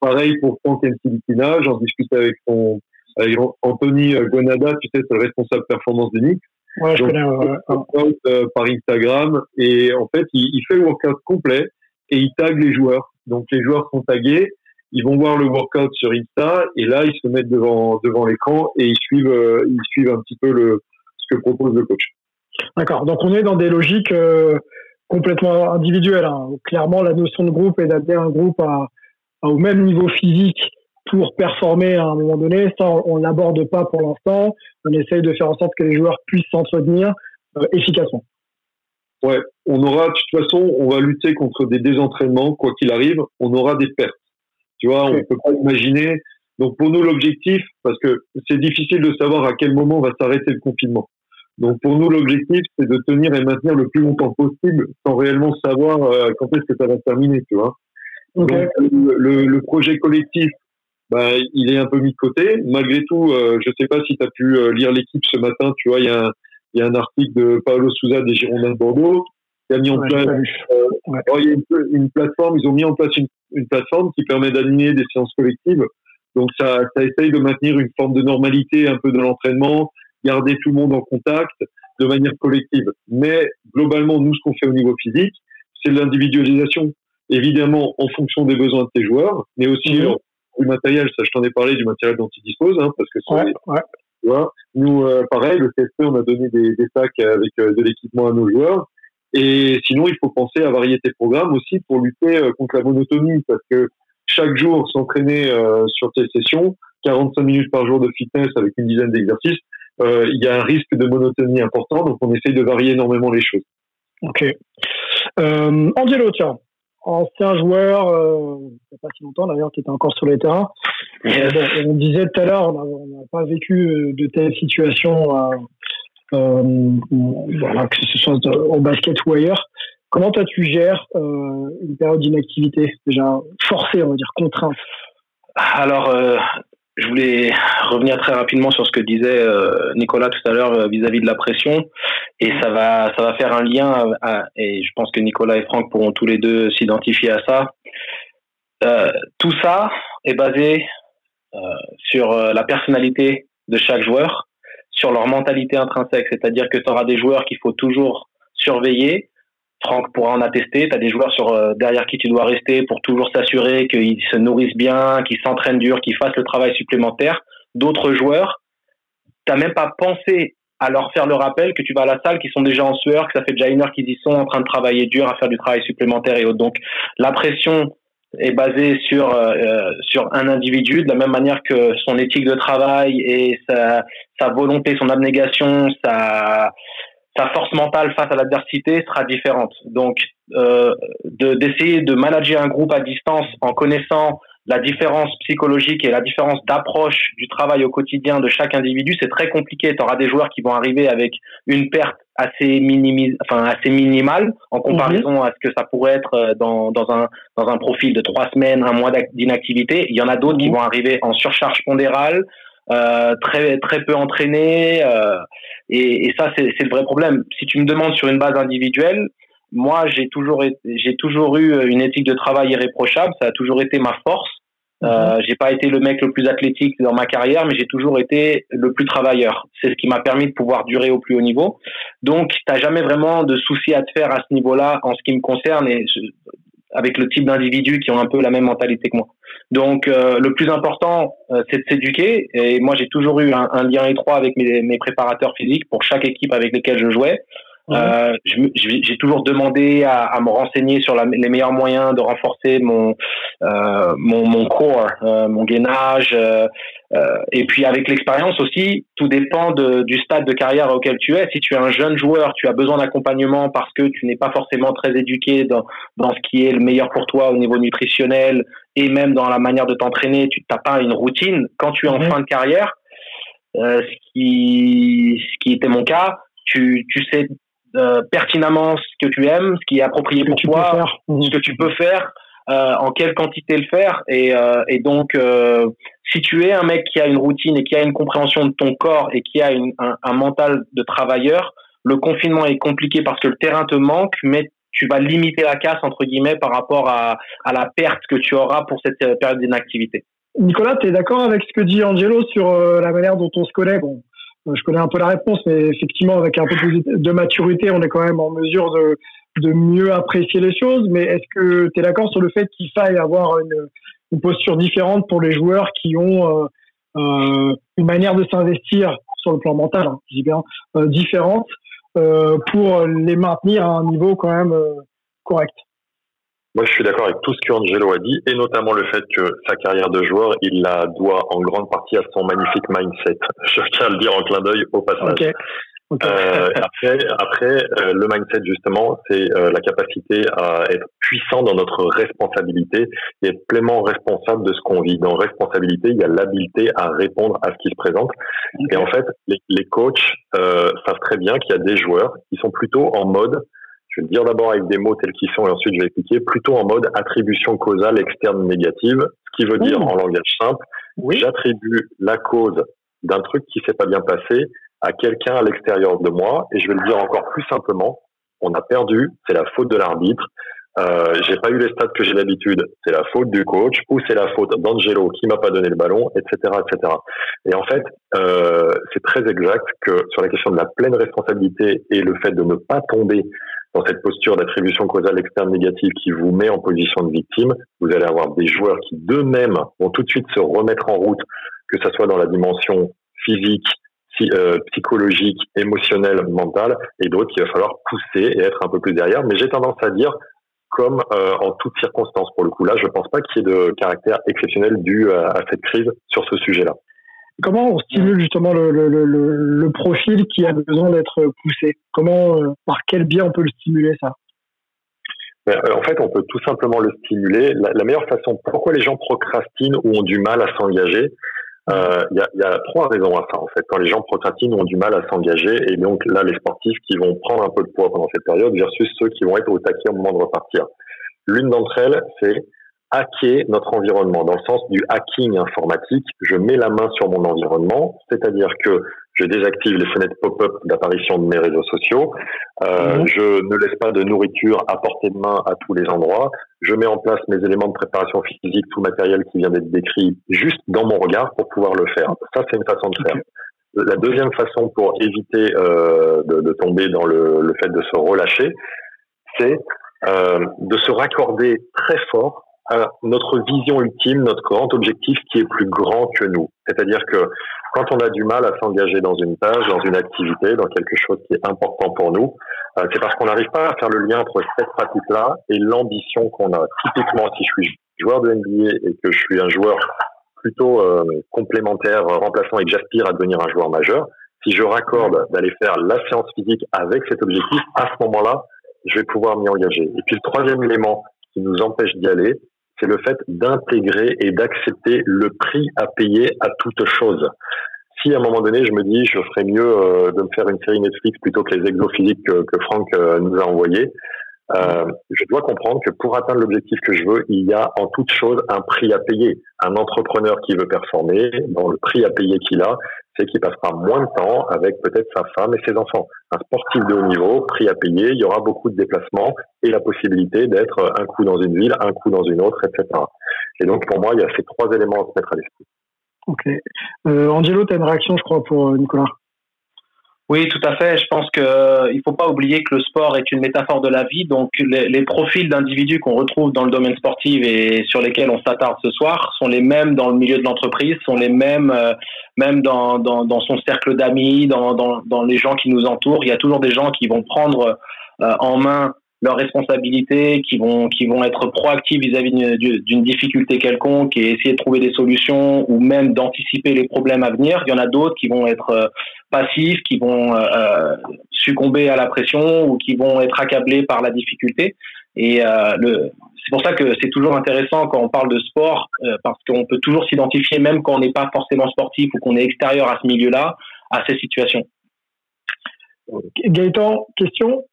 Pareil pour Franck Encilitina, j'en discutais avec son, avec Anthony Gonada, tu sais, c'est le responsable performance de Nick. Ouais, je Donc, connais. ouais, workout, euh, par Instagram et en fait il, il fait le workout complet et il tag les joueurs Donc les joueurs sont tagués, ils vont voir le workout sur Insta et là ils se mettent devant devant l'écran et ils suivent euh, ils suivent un petit peu le ce que propose le coach. D'accord. Donc on est dans des logiques euh, complètement individuelles. Hein. Clairement, la notion de groupe est d'amener un groupe à, au même niveau physique pour performer à un moment donné. Ça, on l'aborde pas pour l'instant. On essaye de faire en sorte que les joueurs puissent s'entretenir euh, efficacement. Ouais, on aura, de toute façon, on va lutter contre des désentraînements, quoi qu'il arrive, on aura des pertes. Tu vois, on peut pas imaginer. Donc pour nous, l'objectif, parce que c'est difficile de savoir à quel moment va s'arrêter le confinement. Donc pour nous, l'objectif, c'est de tenir et maintenir le plus longtemps possible sans réellement savoir euh, quand est-ce que ça va se terminer, tu vois. Donc le, le, projet collectif, bah, il est un peu mis de côté. Malgré tout, euh, je sais pas si tu as pu euh, lire l'équipe ce matin, tu vois, il y a un, il y a un article de Paolo Souza des Girondins de Bordeaux qui a mis en place euh, il y a une, plateforme, ils ont mis en place une, une plateforme qui permet d'animer des séances collectives. Donc ça, ça essaye de maintenir une forme de normalité un peu de l'entraînement, garder tout le monde en contact de manière collective. Mais globalement, nous, ce qu'on fait au niveau physique, c'est l'individualisation. Évidemment, en fonction des besoins de tes joueurs, mais aussi mhm. du matériel. Ça, je t'en ai parlé du matériel dont ils disposent, hein, parce que c'est nous, euh, pareil, le CSP, on a donné des, des sacs avec euh, de l'équipement à nos joueurs. Et sinon, il faut penser à varier tes programmes aussi pour lutter euh, contre la monotonie, parce que chaque jour, s'entraîner sur tes sessions, 45 minutes par jour de fitness avec une dizaine d'exercices, il y a un risque de monotonie important, donc on essaye de varier énormément les choses. Ok. Euh, Angelo, tiens, ancien joueur, euh, il n'y a pas si longtemps d'ailleurs, qui était encore sur les terrains. on disait tout à l'heure, on n'a pas vécu euh, de telles situations, euh, euh, voilà, que ce soit au basket ou ailleurs. Comment toi tu gères euh, une période d'inactivité déjà forcée, on va dire contrainte? Alors, je voulais revenir très rapidement sur ce que disait euh, Nicolas tout à l'heure euh, vis-à-vis de la pression et ça va ça va faire un lien et je pense que Nicolas et Franck pourront tous les deux s'identifier à ça. Euh, tout ça est basé sur la personnalité de chaque joueur, sur leur mentalité intrinsèque, c'est-à-dire que tu auras des joueurs qu'il faut toujours surveiller Franck pourra en attester. Tu as des joueurs sur, euh, derrière qui tu dois rester pour toujours s'assurer qu'ils se nourrissent bien, qu'ils s'entraînent dur, qu'ils fassent le travail supplémentaire. D'autres joueurs, tu même pas pensé à leur faire le rappel que tu vas à la salle, qu'ils sont déjà en sueur, que ça fait déjà une heure qu'ils y sont en train de travailler dur, à faire du travail supplémentaire et autres. Donc la pression est basée sur euh, euh, sur un individu de la même manière que son éthique de travail et sa, sa volonté, son abnégation, sa sa force mentale face à l'adversité sera différente. Donc, euh, d'essayer de, manager un groupe à distance en connaissant la différence psychologique et la différence d'approche du travail au quotidien de chaque individu, c'est très compliqué. Tu auras des joueurs qui vont arriver avec une perte assez minimise, enfin assez minimale en comparaison à ce que ça pourrait être euh, dans, dans un dans un profil de trois semaines, un mois d'inactivité. Il y en a d'autres qui vont arriver en surcharge pondérale, euh, très très peu entraîné euh, et, et, ça c'est le vrai problème. Si tu me demandes sur une base individuelle, moi j'ai toujours j'ai toujours eu une éthique de travail irréprochable, ça a toujours été ma force. Euh, mhm. j'ai pas été le mec le plus athlétique dans ma carrière, mais j'ai toujours été le plus travailleur. C'est ce qui m'a permis de pouvoir durer au plus haut niveau. Donc, t'as jamais vraiment de soucis à te faire à ce niveau-là en ce qui me concerne et avec le type d'individus qui ont un peu la même mentalité que moi. Donc euh, le plus important, euh, c'est de s'éduquer. Et moi, j'ai toujours eu un, lien étroit avec mes, préparateurs physiques pour chaque équipe avec lesquelles je jouais. Euh, j'ai toujours demandé à, à, me renseigner sur la, les meilleurs moyens de renforcer mon euh, mon, mon corps, euh, mon gainage. Euh, euh, et puis avec l'expérience aussi, tout dépend de, du stade de carrière auquel tu es. Si tu es un jeune joueur, tu as besoin d'accompagnement parce que tu n'es pas forcément très éduqué dans, dans ce qui est le meilleur pour toi au niveau nutritionnel et même dans la manière de t'entraîner. Tu n'as pas une routine. Quand tu es en fin de carrière, ce qui ce qui était mon cas, tu, tu sais euh, pertinemment ce que tu aimes, ce qui est approprié pour toi, ce que tu peux faire, euh, en quelle quantité le faire. Et, euh, et donc, si tu es un mec qui a une routine et qui a une compréhension de ton corps et qui a une, un, un, mental de travailleur, le confinement est compliqué parce que le terrain te manque, mais tu vas limiter la casse, entre guillemets, par rapport à, à la perte que tu auras pour cette période d'inactivité. Nicolas, tu es d'accord avec ce que dit Angelo sur la manière dont on se connaît? Bon, je connais un peu la réponse, mais effectivement, avec un peu plus de maturité, on est quand même en mesure de, de mieux apprécier les choses. Mais est-ce que tu es d'accord sur le fait qu'il faille avoir une, une, posture différente pour les joueurs qui ont euh, une manière de s'investir sur le plan mental, hein, je dis bien, différente pour les maintenir à un niveau quand même correct? Moi, je suis d'accord avec tout ce que Angelo a dit, et notamment le fait que sa carrière de joueur, il la doit en grande partie à son magnifique mindset. Je tiens à le dire en clin d'œil au passage. Euh, après, après euh, le mindset justement, c'est euh, la capacité à être puissant dans notre responsabilité et être pleinement responsable de ce qu'on vit. Dans responsabilité, il y a l'habileté à répondre à ce qui se présente. Et en fait, les, les coachs savent très bien qu'il y a des joueurs qui sont plutôt en mode je vais le dire d'abord avec des mots tels qu'ils sont et ensuite je vais expliquer, plutôt en mode attribution causale externe négative, ce qui veut dire en langage simple, oui. j'attribue la cause d'un truc qui s'est pas bien passé à quelqu'un à l'extérieur de moi et je vais le dire encore plus simplement, on a perdu, c'est la faute de l'arbitre, euh, j'ai pas eu les stats que j'ai d'habitude, c'est la faute du coach ou c'est la faute d'Angelo qui m'a pas donné le ballon, etc., etc. Et en fait, euh, c'est très exact que sur la question de la pleine responsabilité et le fait de ne pas tomber dans cette posture d'attribution causale externe négative qui vous met en position de victime, vous allez avoir des joueurs qui d'eux-mêmes vont tout de suite se remettre en route, que ce soit dans la dimension physique, euh, psychologique, émotionnelle, mentale, et d'autres qu'il va falloir pousser et être un peu plus derrière. Mais j'ai tendance à dire, comme euh, en toutes circonstances pour le coup là, je ne pense pas qu'il y ait de caractère exceptionnel dû à cette crise sur ce sujet-là. Comment on stimule justement le, le, le, le profil qui a besoin d'être poussé? Comment, euh, par quel biais on peut le stimuler ça? Ben, euh, en fait, on peut tout simplement le stimuler. La, meilleure façon, pourquoi les gens procrastinent ou ont du mal à s'engager euh, Il y, a, y, a, trois raisons à ça. En fait, quand les gens procrastinent ont du mal à s'engager, et donc là, les sportifs qui vont prendre un peu de poids pendant cette période versus ceux qui vont être au taquet au moment de repartir. L'une d'entre elles, c'est hacker notre environnement, dans le sens du hacking informatique. Je mets la main sur mon environnement, c'est-à-dire que je désactive les fenêtres pop-up d'apparition de mes réseaux sociaux, euh, mhm. je ne laisse pas de nourriture à portée de main à tous les endroits, je mets en place mes éléments de préparation physique, tout matériel qui vient d'être décrit, juste dans mon regard pour pouvoir le faire. Ça, c'est une façon de faire. La deuxième façon pour éviter euh, de, de, tomber dans le, le, fait de se relâcher, c'est euh, de se raccorder très fort à notre vision ultime, notre grand objectif qui est plus grand que nous. C'est-à-dire que quand on a du mal à s'engager dans une tâche, dans une activité, dans quelque chose qui est important pour nous, euh, c'est parce qu'on n'arrive pas à faire le lien entre cette pratique-là et l'ambition qu'on a. Typiquement, si je suis joueur de NBA et que je suis un joueur plutôt euh, complémentaire, remplaçant et que j'aspire à devenir un joueur majeur, si je raccorde d'aller faire la séance physique avec cet objectif, à ce moment-là, je vais pouvoir m'y engager. Et puis le troisième élément qui nous empêche d'y aller, c'est le fait d'intégrer et d'accepter le prix à payer à toute chose. Si à un moment donné, je me dis, je ferais mieux euh, de me faire une série Netflix plutôt que les exos physiques que, que Franck euh, nous a envoyés, euh, je dois comprendre que pour atteindre l'objectif que je veux, il y a en toute chose un prix à payer. Un entrepreneur qui veut performer, dans le prix à payer qu'il a, c'est qu'il passera moins de temps avec peut-être sa femme et ses enfants. Un sportif de haut niveau, prix à payer, il y aura beaucoup de déplacements et la possibilité d'être un coup dans une ville, un coup dans une autre, etc. Et donc pour moi, il y a ces trois éléments à se mettre à l'esprit. Ok. Euh, Angelo, tu as une réaction, je crois, pour euh, Nicolas? Oui, tout à fait. Je pense qu'il euh, ne faut pas oublier que le sport est une métaphore de la vie. Donc, les, profils d'individus qu'on retrouve dans le domaine sportif et sur lesquels on s'attarde ce soir sont les mêmes dans le milieu de l'entreprise, sont les mêmes euh, même dans, dans, son cercle d'amis, dans, dans, dans, les gens qui nous entourent. Il y a toujours des gens qui vont prendre euh, en main leurs responsabilités, qui vont, qui vont être proactifs vis-à-vis d'une difficulté quelconque et essayer de trouver des solutions ou même d'anticiper les problèmes à venir. Il y en a d'autres qui vont être euh, passifs, qui vont euh, succomber à la pression ou qui vont être accablés par la difficulté. Et euh, c'est pour ça que c'est toujours intéressant quand on parle de sport, euh, parce qu'on peut toujours s'identifier, même quand on n'est pas forcément sportif ou qu'on est extérieur à ce milieu-là, à ces situations. Gaëtan, question?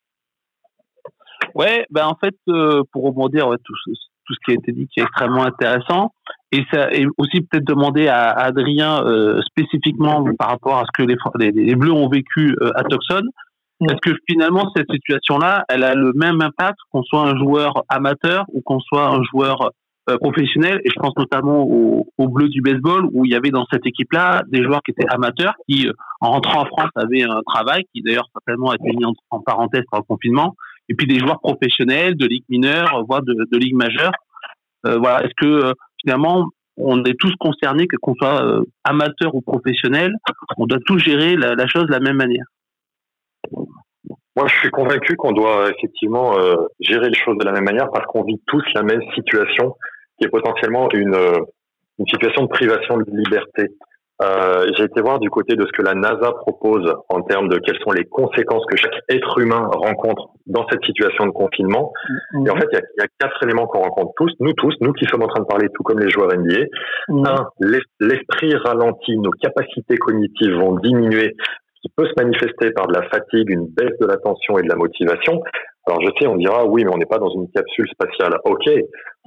Ouais, ben en fait, euh, pour rebondir ouais, tout, tout, ce qui a été dit qui est extrêmement intéressant, et, ça, et aussi peut-être demander à, Adrien euh, spécifiquement par rapport à ce que les, les, Bleus ont vécu euh, à Tucson, mm. est-ce que finalement cette situation-là, elle a le même impact qu'on soit un joueur amateur ou qu'on soit un joueur euh, professionnels, et je pense notamment au, au bleu du baseball, où il y avait dans cette équipe-là des joueurs qui étaient amateurs, qui, euh, en rentrant en France, avaient un travail, qui d'ailleurs certainement a été mis en, en parenthèse par le confinement, et puis des joueurs professionnels de ligue mineure, voire de, de ligue majeure. Euh, voilà, est-ce que euh, finalement on est tous concernés, qu'on soit euh, amateur ou professionnel, on doit tous gérer la, chose de la même manière? Moi, je suis convaincu qu'on doit effectivement gérer les choses de la même manière parce qu'on vit tous la même situation qui est potentiellement une, une situation de privation de liberté. Euh, J'ai été voir du côté de ce que la NASA propose en termes de quelles sont les conséquences que chaque être humain rencontre dans cette situation de confinement. Et en fait, il y a, il y a quatre éléments qu'on rencontre tous, nous tous, nous qui sommes en train de parler, tout comme les joueurs NBA. Un, l'es- l'esprit ralentit, nos capacités cognitives vont diminuer, ce qui peut se manifester par de la fatigue, une baisse de l'attention et de la motivation. Alors je sais, on dira oui, mais on n'est pas dans une capsule spatiale. Ok,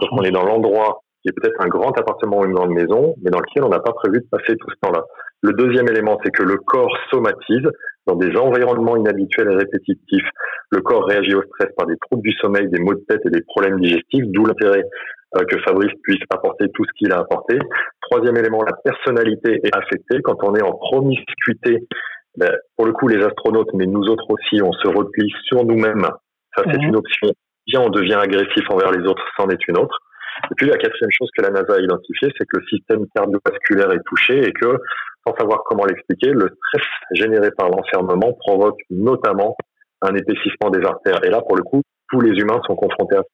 sauf qu'on est dans l'endroit qui est peut-être un grand appartement ou une grande maison, mais dans lequel on n'a pas prévu de passer tout ce temps-là. Le deuxième élément, c'est que le corps somatise dans des environnements inhabituels et répétitifs. Le corps réagit au stress par des troubles du sommeil, des maux de tête et des problèmes digestifs, d'où l'intérêt euh, que Fabrice puisse apporter tout ce qu'il a apporté. Troisième élément, la personnalité est affectée. Quand on est en promiscuité, ben, pour le coup, les astronautes, mais nous autres aussi, on se replie sur nous-mêmes. Ça, c'est une option. Bien, on devient agressif envers les autres, c'en est une autre. Et puis, la quatrième chose que la NASA a identifiée, c'est que le système cardiovasculaire est touché et que, sans savoir comment l'expliquer, le stress généré par l'enfermement provoque notamment un épaississement des artères. Et là, pour le coup, tous les humains sont confrontés à ça.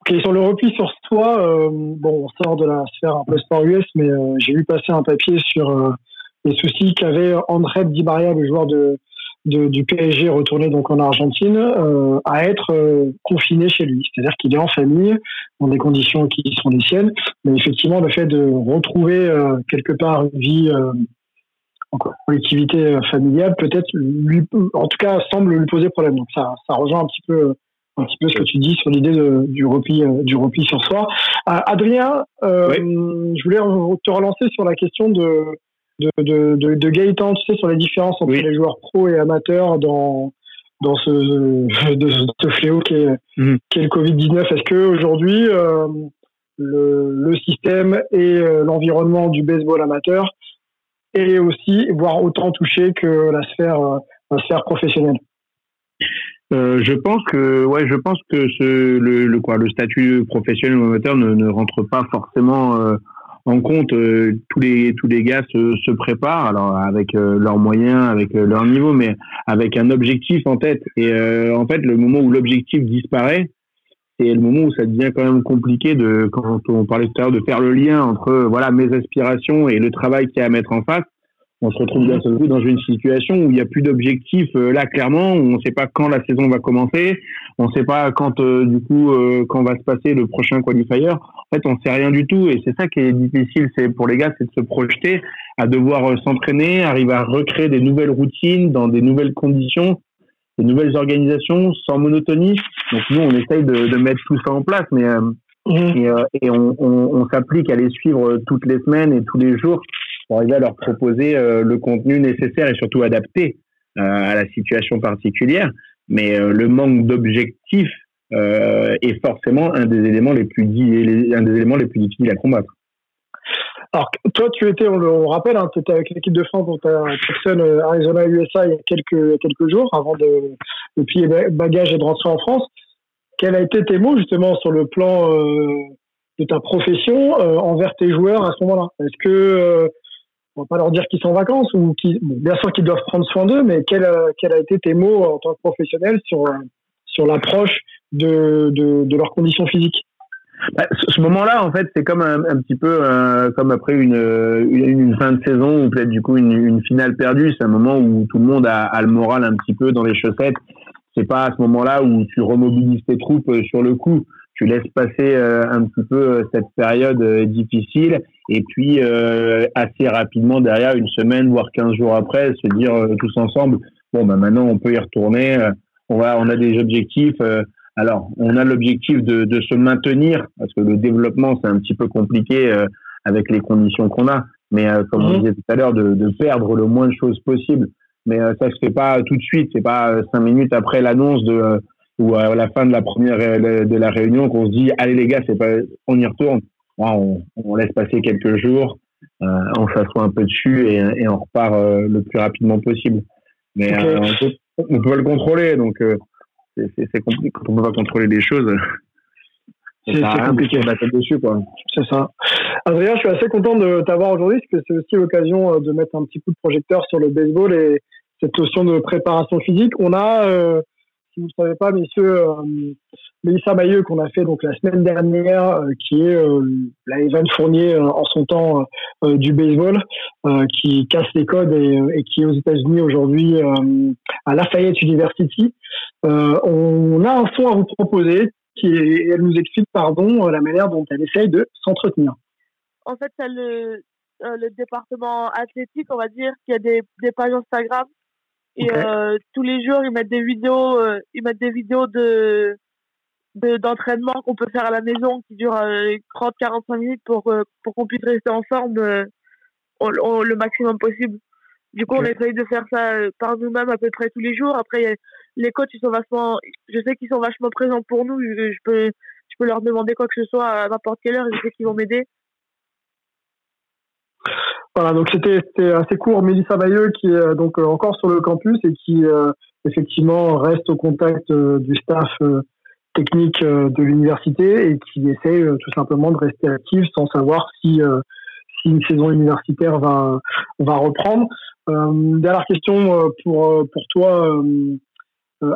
Ok, sur le repli sur soi, euh, bon, on sort de la sphère un peu sport US, mais euh, j'ai vu passer un papier sur euh, les soucis qu'avait André Di Maria, le joueur de, de- du PSG retourné donc en Argentine, euh, à être euh, confiné chez lui. C'est-à-dire qu'il est en famille, dans des conditions qui sont les siennes, mais effectivement, le fait de retrouver euh, quelque part une vie en collectivité familiale, peut-être lui, en tout cas, semble lui poser problème. Donc ça, ça rejoint un petit peu un petit peu ce que tu dis sur l'idée du repli du repli sur soi. Adrien, je voulais te relancer sur la question de de, de, de, de Gaëtan, tu sais, sur les différences entre les joueurs pro et amateurs dans dans ce, de, ce fléau qui est, est le Covid-19. Est-ce que aujourd'hui euh, le, le système et euh, l'environnement du baseball amateur est aussi, voire autant touché que la sphère, euh, la sphère professionnelle? Euh, je pense que ouais, je pense que ce, le, le quoi, le statut professionnel ou amateur ne, ne rentre pas forcément euh, en compte. Euh, tous les tous les gars se, se préparent alors avec euh, leurs moyens, avec euh, leur niveau, mais avec un objectif en tête. Et en fait, le moment où l'objectif disparaît, c'est le moment où ça devient quand même compliqué de quand on parlait tout à l'heure de faire le lien entre voilà mes aspirations et le travail qu'il y a à mettre en face on se retrouve d'un seul coup dans une situation où il n'y a plus d'objectif euh, là clairement, où on ne sait pas quand la saison va commencer, on ne sait pas quand euh, du coup euh, quand va se passer le prochain qualifier. En fait, on sait rien du tout. Et c'est ça qui est difficile, c'est pour les gars, c'est de se projeter, à devoir euh, s'entraîner, arriver à recréer des nouvelles routines dans des nouvelles conditions, des nouvelles organisations sans monotonie. Donc nous, on essaye de, de mettre tout ça en place, mais euh, et, euh, et on, on, on s'applique à les suivre toutes les semaines et tous les jours pour arriver à leur proposer euh, le contenu nécessaire et surtout adapté euh, à la situation particulière. Mais euh, le manque d'objectifs est forcément un des éléments les plus un des éléments les plus difficiles à combattre. Alors, toi, tu étais, on le rappelle, hein, tu étais avec l'équipe de France à Tucson, euh, Arizona, USA, il y a quelques, quelques jours, avant de, de plier ba- bagages et de rentrer en France. Quels a été tes mots, justement, sur le plan de ta profession envers tes joueurs à ce moment-là? Est-ce que, on va pas leur dire qu'ils sont en vacances, ou bien sûr qu'ils doivent prendre soin d'eux, mais quel, euh, quel a été tes mots en tant que professionnel sur, euh, sur l'approche de, de, de leurs conditions physiques? Bah, ce moment-là, en fait, c'est comme un, petit peu euh, comme après une, une, fin de saison ou peut-être du coup une, finale perdue. C'est un moment où tout le monde a, a le moral un petit peu dans les chaussettes. C'est pas à ce moment-là où tu remobilises tes troupes sur le coup. Tu laisses passer euh, un petit peu euh, cette période euh, difficile et puis assez rapidement derrière, une semaine voire 15 jours après, se dire tous ensemble bon bah maintenant on peut y retourner. on va, on a des objectifs. alors, on a l'objectif de, de se maintenir, parce que le développement, c'est un petit peu compliqué avec les conditions qu'on a. Mais comme on disait tout à l'heure, de, de perdre le moins de choses possible. Mais ça se fait pas tout de suite. C'est pas cinq minutes après l'annonce de ou à la fin de la première de la réunion qu'on se dit allez les gars c'est pas on y retourne. On, on, laisse passer quelques jours euh, on s'assoit un peu dessus et, et on repart euh, le plus rapidement possible. Mais euh, on, peut, on peut le contrôler donc c'est compliqué quand on peut pas contrôler les choses c'est compliqué. la tête dessus quoi. C'est ça. Adrien je suis assez content de t'avoir aujourd'hui parce que c'est aussi l'occasion de mettre un petit coup de projecteur sur le baseball et cette notion de préparation physique. On a si vous ne savez pas, messieurs, euh, Mélissa Bayeux, qu'on a fait donc la semaine dernière, euh, qui est euh, la Evan Fournier en son temps du baseball, qui casse les codes et, qui est aux États-Unis aujourd'hui à Lafayette University. on a un son à vous proposer qui elle nous explique pardon la manière dont elle essaye de s'entretenir. En fait, c'est le, le département athlétique, on va dire, qui a des, des pages Instagram et euh, tous les jours, ils mettent des vidéos, euh, ils mettent des vidéos de d'entraînement qu'on peut faire à la maison qui durent 30-45 euh, minutes pour pour qu'on puisse rester en forme le maximum possible. Du coup, on essaye de faire ça par nous-mêmes à peu près tous les jours. Après, les coachs, ils sont vachement, je sais qu'ils sont vachement présents pour nous. Je, je, peux, je peux leur demander quoi que ce soit à n'importe quelle heure. Je sais qu'ils vont m'aider. Voilà, donc c'était assez court. Mélissa Bayeux qui est euh, donc euh, encore sur le campus et qui euh, effectivement reste au contact du staff technique de l'université et qui essaie tout simplement de rester active sans savoir si si une saison universitaire va va reprendre. dernière question pour pour toi.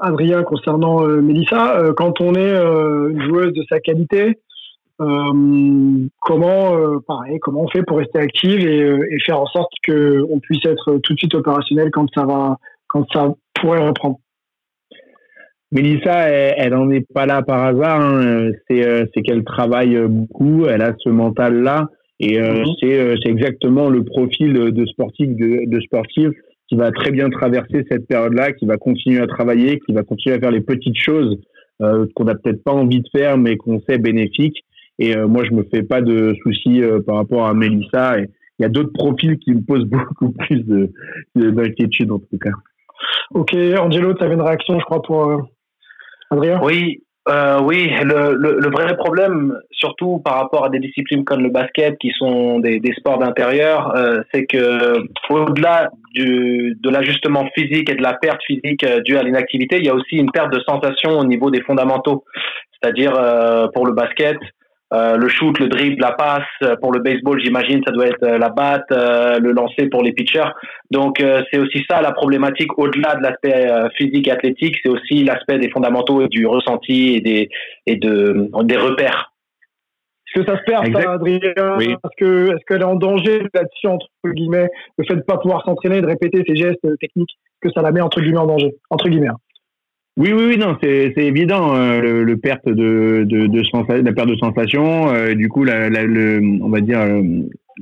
Adrien, concernant Mélissa, quand on est une joueuse de sa qualité, euh, comment, euh, pareil, comment on fait pour rester active et, euh, et faire en sorte que on puisse être tout de suite opérationnel quand ça va, quand ça pourrait reprendre. Mélissa, elle, n'en en est pas là par hasard. Hein. C'est, qu'elle travaille beaucoup. Elle a ce mental-là, et mhm. c'est, c'est exactement le profil de sportif de, de sportif qui va très bien traverser cette période-là, qui va continuer à travailler, qui va continuer à faire les petites choses qu'on n'a peut-être pas envie de faire, mais qu'on sait bénéfiques. Et euh, moi, je me fais pas de soucis euh, par rapport à Mélissa. Et il y a d'autres profils qui me posent beaucoup plus d'inquiétude, en tout cas. Ok, Angelo, tu avais une réaction, je crois, pour euh, Adrien? Oui, euh, oui, le, le, le, vrai problème, surtout par rapport à des disciplines comme le basket, qui sont des, des sports d'intérieur, euh, c'est que au-delà du, de l'ajustement physique et de la perte physique euh, due à l'inactivité, il y a aussi une perte de sensation au niveau des fondamentaux. C'est-à-dire pour le basket, euh, le shoot, le dribble, la passe. Euh, pour le baseball, j'imagine, ça doit être euh, la batte, le lancer pour les pitchers. Donc, c'est aussi ça la problématique. Au-delà de l'aspect physique et athlétique, c'est aussi l'aspect des fondamentaux et du ressenti et des, et de, des repères. Est-ce que ça se perd, ça, Adrien? Parce que est-ce qu'elle est en danger là-dessus entre guillemets le fait de pas pouvoir s'entraîner, de répéter ses gestes techniques, que ça la met entre guillemets en danger, entre guillemets. Oui, oui, oui, non, c'est évident hein, le, le, perte de, de, de la perte de sensation, euh, du coup, la, la, le, on va dire euh,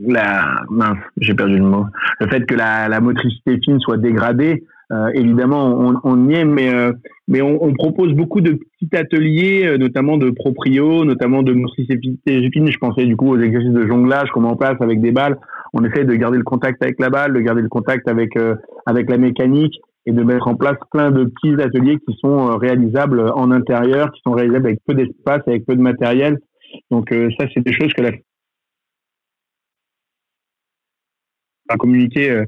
la mince, j'ai perdu le mot. Le fait que la, la motricité fine soit dégradée, euh, évidemment, on, on, y est, mais euh, mais on, on, propose beaucoup de petits ateliers, notamment de proprio, notamment de motricité fine. Je pensais du coup aux exercices de jonglage, comment on passe avec des balles. On essaie de garder le contact avec la balle, de garder le contact avec avec la mécanique et de mettre en place plein de petits ateliers qui sont euh, réalisables en intérieur, qui sont réalisables avec peu d'espace, avec peu de matériel. Donc euh, ça, c'est des choses que la à communiquer euh,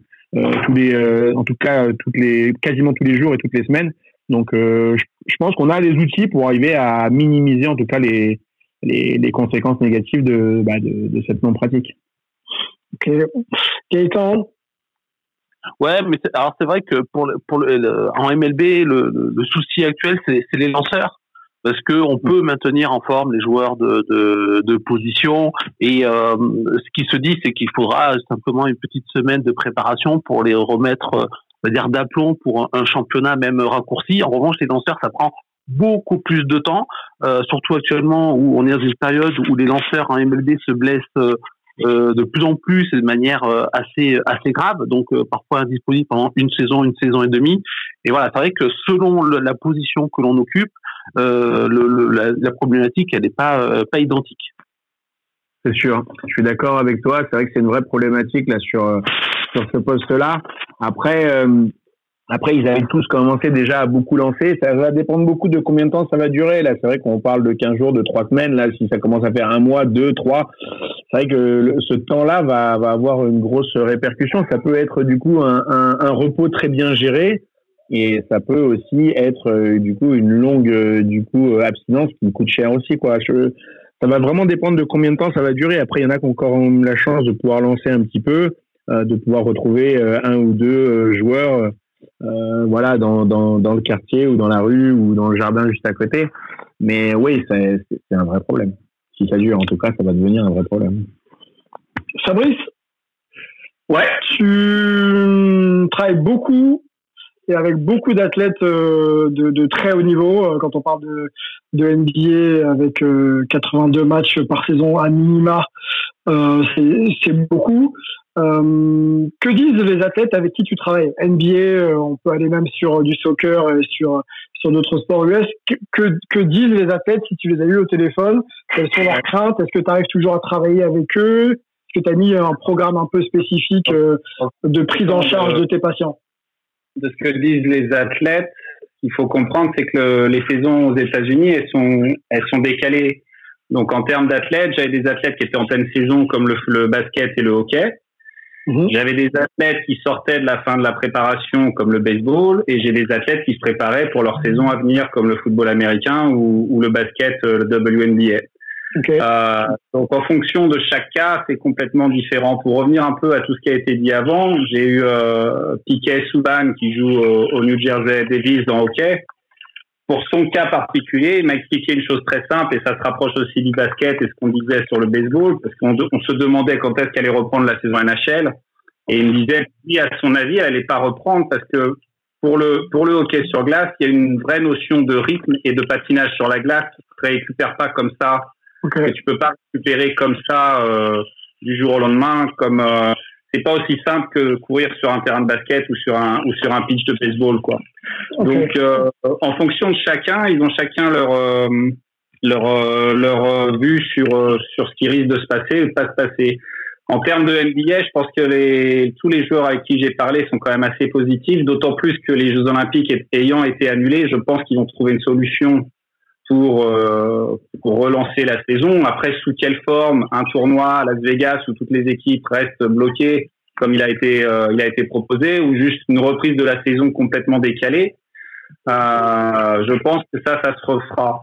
tous les, en tout cas toutes les, quasiment tous les jours et toutes les semaines. Donc je, pense qu'on a les outils pour arriver à minimiser en tout cas les les, les conséquences négatives de, bah, de, de cette non pratique. Ok. Gaëtan, Ouais, mais alors c'est vrai que pour le, pour le, en MLB, le, le souci actuel, c'est les lanceurs. Parce que on peut maintenir en forme les joueurs de, de, de position et euh, ce qui se dit, c'est qu'il faudra simplement une petite semaine de préparation pour les remettre, dire, d'aplomb pour un, championnat même raccourci. En revanche, les lanceurs, ça prend beaucoup plus de temps, euh, surtout actuellement où on est dans une période où les lanceurs en MLB se blessent euh, de plus en plus et de manière euh, assez assez grave, donc euh, parfois indisponible pendant une saison, une saison et demie. Et voilà, c'est vrai que selon la position que l'on occupe, le, la, la, problématique elle n'est pas pas identique. C'est sûr, je suis d'accord avec toi. C'est vrai que c'est une vraie problématique là sur sur ce poste-là. Après, Après, ils avaient tous commencé déjà à beaucoup lancer. Ça va dépendre beaucoup de combien de temps ça va durer. Là, c'est vrai qu'on parle de 15 jours, de 3 semaines. Là, si ça commence à faire un mois, deux, trois, c'est vrai que ce temps-là va, avoir une grosse répercussion. Ça peut être du coup un, repos très bien géré. Et ça peut aussi être euh, du coup une longue euh, du coup euh, abstinence qui coûte cher aussi quoi. Ça va vraiment dépendre de combien de temps ça va durer. Après, il y en a qui ont encore la chance de pouvoir lancer un petit peu, de pouvoir retrouver un ou deux joueurs voilà, dans, dans, dans, le quartier ou dans la rue ou dans le jardin juste à côté. Mais oui, c'est un vrai problème. Si ça dure, en tout cas, ça va devenir un vrai problème. Fabrice? Ouais. Tu travailles beaucoup et avec beaucoup d'athlètes euh, de, de, très haut niveau. Euh, quand on parle de, de NBA avec 82 matchs par saison à minima, c'est beaucoup. Euh, que disent les athlètes avec qui tu travailles? NBA, euh, on peut aller même sur du soccer et sur sur d'autres sports US. Que, disent les athlètes si tu les as eu au téléphone? Quelles sont leurs craintes? Est-ce que tu arrives toujours à travailler avec eux? Est-ce que tu as mis un programme un peu spécifique euh, de prise en charge de tes patients? De ce que disent les athlètes, il faut comprendre, c'est que les saisons aux États-Unis, elles sont elles sont décalées. Donc en termes d'athlètes, j'avais des athlètes qui étaient en pleine saison comme le basket et le hockey. Mhm. J'avais des athlètes qui sortaient de la fin de la préparation comme le baseball et j'ai des athlètes qui se préparaient pour leur saison à venir comme le football américain ou, ou le basket, euh, le WNBA. Euh, donc en fonction de chaque cas, c'est complètement différent. Pour revenir un peu à tout ce qui a été dit avant, j'ai eu euh, Piquet Souban qui joue au, au, New Jersey Devils dans hockey. Pour son cas particulier, il m'a expliqué une chose très simple et ça se rapproche aussi du basket et ce qu'on disait sur le baseball parce qu'on on se demandait quand est-ce qu'elle allait reprendre la saison NHL et il me disait, oui, à son avis, elle n'allait pas reprendre parce que pour le, pour le hockey sur glace, il y a une vraie notion de rythme et de patinage sur la glace. Tu ne récupères pas comme ça. Okay. tu peux pas récupérer comme ça euh, du jour au lendemain. Comme euh, c'est pas aussi simple que courir sur un terrain de basket ou sur un ou sur un pitch de baseball, quoi. Donc, euh, en fonction de chacun, ils ont chacun leur euh, leur euh, leur vue sur sur ce qui risque de se passer ou de pas se passer. En termes de NBA, je pense que les, tous les joueurs avec qui j'ai parlé sont quand même assez positifs, d'autant plus que les Jeux Olympiques ayant été annulés, je pense qu'ils vont trouver une solution pour, euh, pour relancer la saison. Après, sous quelle forme? Un tournoi à Las Vegas où toutes les équipes restent bloquées comme il a été, euh, il a été proposé, ou juste une reprise de la saison complètement décalée? Euh, je pense que ça, ça se refera.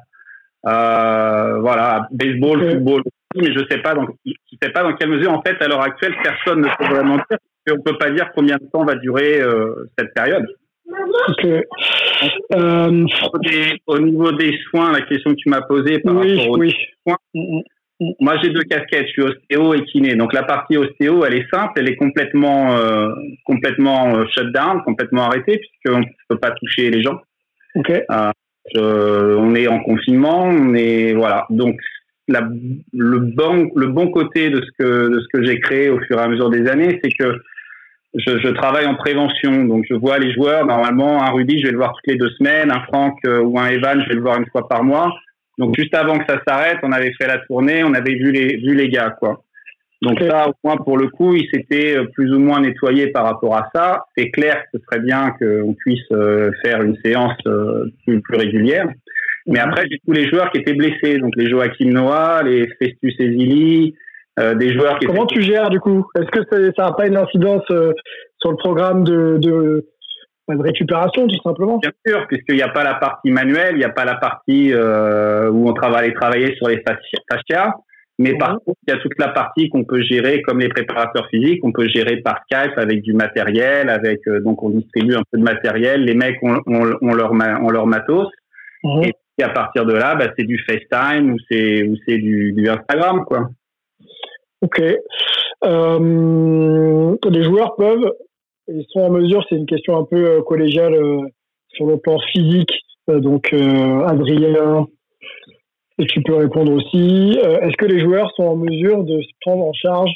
Euh, voilà, baseball, football, mais je sais pas, donc, je sais pas dans quelle mesure, en fait, à l'heure actuelle, personne ne peut vraiment dire, on peut pas dire combien de temps va durer euh, cette période. Okay. Euh, au niveau des soins, la question que tu m'as posée par oui, rapport aux oui. soins, moi j'ai deux casquettes, je suis ostéo et kiné. Donc la partie ostéo, elle est simple, elle est complètement euh, complètement euh, shut down, complètement arrêtée puisqu'on ne peut pas toucher les gens. Okay. Euh, on est en confinement, on est voilà. Donc la, le bon le bon côté de ce que de ce que j'ai créé au fur et à mesure des années, c'est que je, je, travaille en prévention, donc je vois les joueurs. Normalement, un Rudy, je vais le voir toutes les deux semaines. Un Franck euh, ou un Evan, je vais le voir une fois par mois. Donc juste avant que ça s'arrête, on avait fait la tournée, on avait vu les vu les gars quoi. Donc ça, au moins pour le coup, il s'était euh, plus ou moins nettoyé par rapport à ça. C'est clair que ce serait bien qu'on puisse euh, faire une séance plus, plus régulière. Mais mhm. après, j'ai tous les joueurs qui étaient blessés, donc les Joachim Noah, les Festus Ezili, euh, des joueurs qui. Comment tu gères du coup? Est-ce que ça n'a pas une incidence euh, sur le programme de, de, de, récupération tout simplement? Bien sûr, puisqu'il n'y a pas la partie manuelle, il n'y a pas la partie euh, où on travaille travailler sur les fascias. Mais par contre, il y a toute la partie qu'on peut gérer comme les préparateurs physiques, on peut gérer par Skype avec du matériel, avec euh, donc on distribue un peu de matériel, les mecs ont, ont, ont leur, ont leur matos. Mmh. Et à partir de là, bah, c'est du FaceTime ou c'est ou c'est du, du Instagram quoi. Ok. Euh, les joueurs peuvent, ils sont en mesure, c'est une question un peu euh, collégiale euh, sur le plan physique. Euh, donc, Adrien, et tu peux répondre aussi. Est-ce que les joueurs sont en mesure de se prendre en charge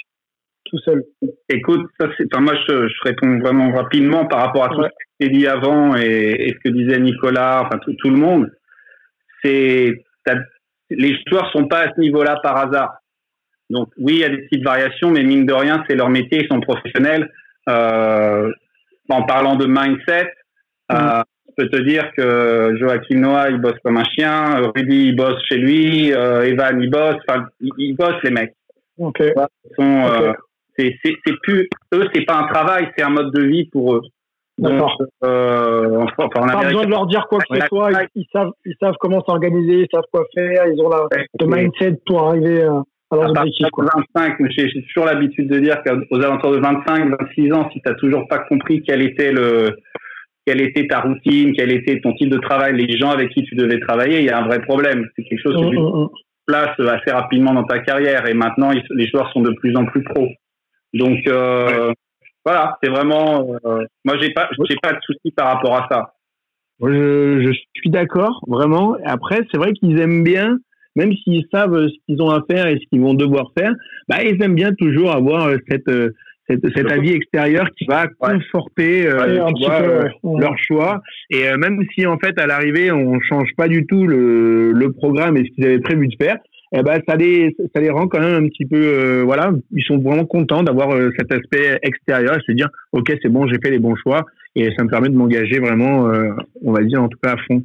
tout seuls? Écoute, ça c'est, enfin, moi je, je, réponds vraiment rapidement par rapport à tout ouais. ce qui été dit avant et, et, ce que disait Nicolas, enfin tout, tout le monde. C'est les joueurs sont pas à ce niveau-là par hasard. Donc oui, il y a des petites variations, mais mine de rien, c'est leur métier, ils sont professionnels. Euh, en parlant de mindset, Euh, je peux te dire que Joachim Noah, il bosse comme un chien, Rudy, il bosse chez lui, euh, Evan, il bosse, enfin, ils, ils bossent les mecs. Ok. Ils sont, euh, c'est, c'est, c'est plus, eux, c'est pas un travail, c'est un mode de vie pour eux. D'accord. euh, enfin, en Pas Amérique- besoin de leur dire quoi que ce soit. Ils, ils savent, ils savent comment s'organiser, ils savent quoi faire. Ils ont la, le mindset pour arriver euh, à leurs à partir de 25, j'ai j'ai toujours l'habitude de dire qu'aux alentours de 25, 26 ans, si tu n'as toujours pas compris quel était le, quelle était ta routine, quel était ton type de travail, les gens avec qui tu devais travailler, il y a un vrai problème. C'est quelque chose que Mm, tu mm, mm. places assez rapidement dans ta carrière et maintenant ils- les joueurs sont de plus en plus pros. Donc euh, voilà, c'est vraiment. euh, moi, j'ai pas, j'ai pas de souci par rapport à ça. Je suis d'accord, vraiment. Après, c'est vrai qu'ils aiment bien, même s'ils savent ce qu'ils ont à faire et ce qu'ils vont devoir faire, bah, ils aiment bien toujours avoir euh, cette, euh, cette, cet avis extérieur qui va conforter euh, Ouais, un tu petit vois, peu, euh, ouais. Leur choix. Et euh, même si, en fait, à l'arrivée, on change pas du tout le, le programme et ce qu'ils avaient prévu de faire, eh ben, ça les, ça les rend quand même un petit peu, euh, voilà, ils sont vraiment contents d'avoir euh, cet aspect extérieur et se dire, ok, c'est bon, j'ai fait les bons choix et ça me permet de m'engager vraiment, euh, on va dire en tout cas à fond.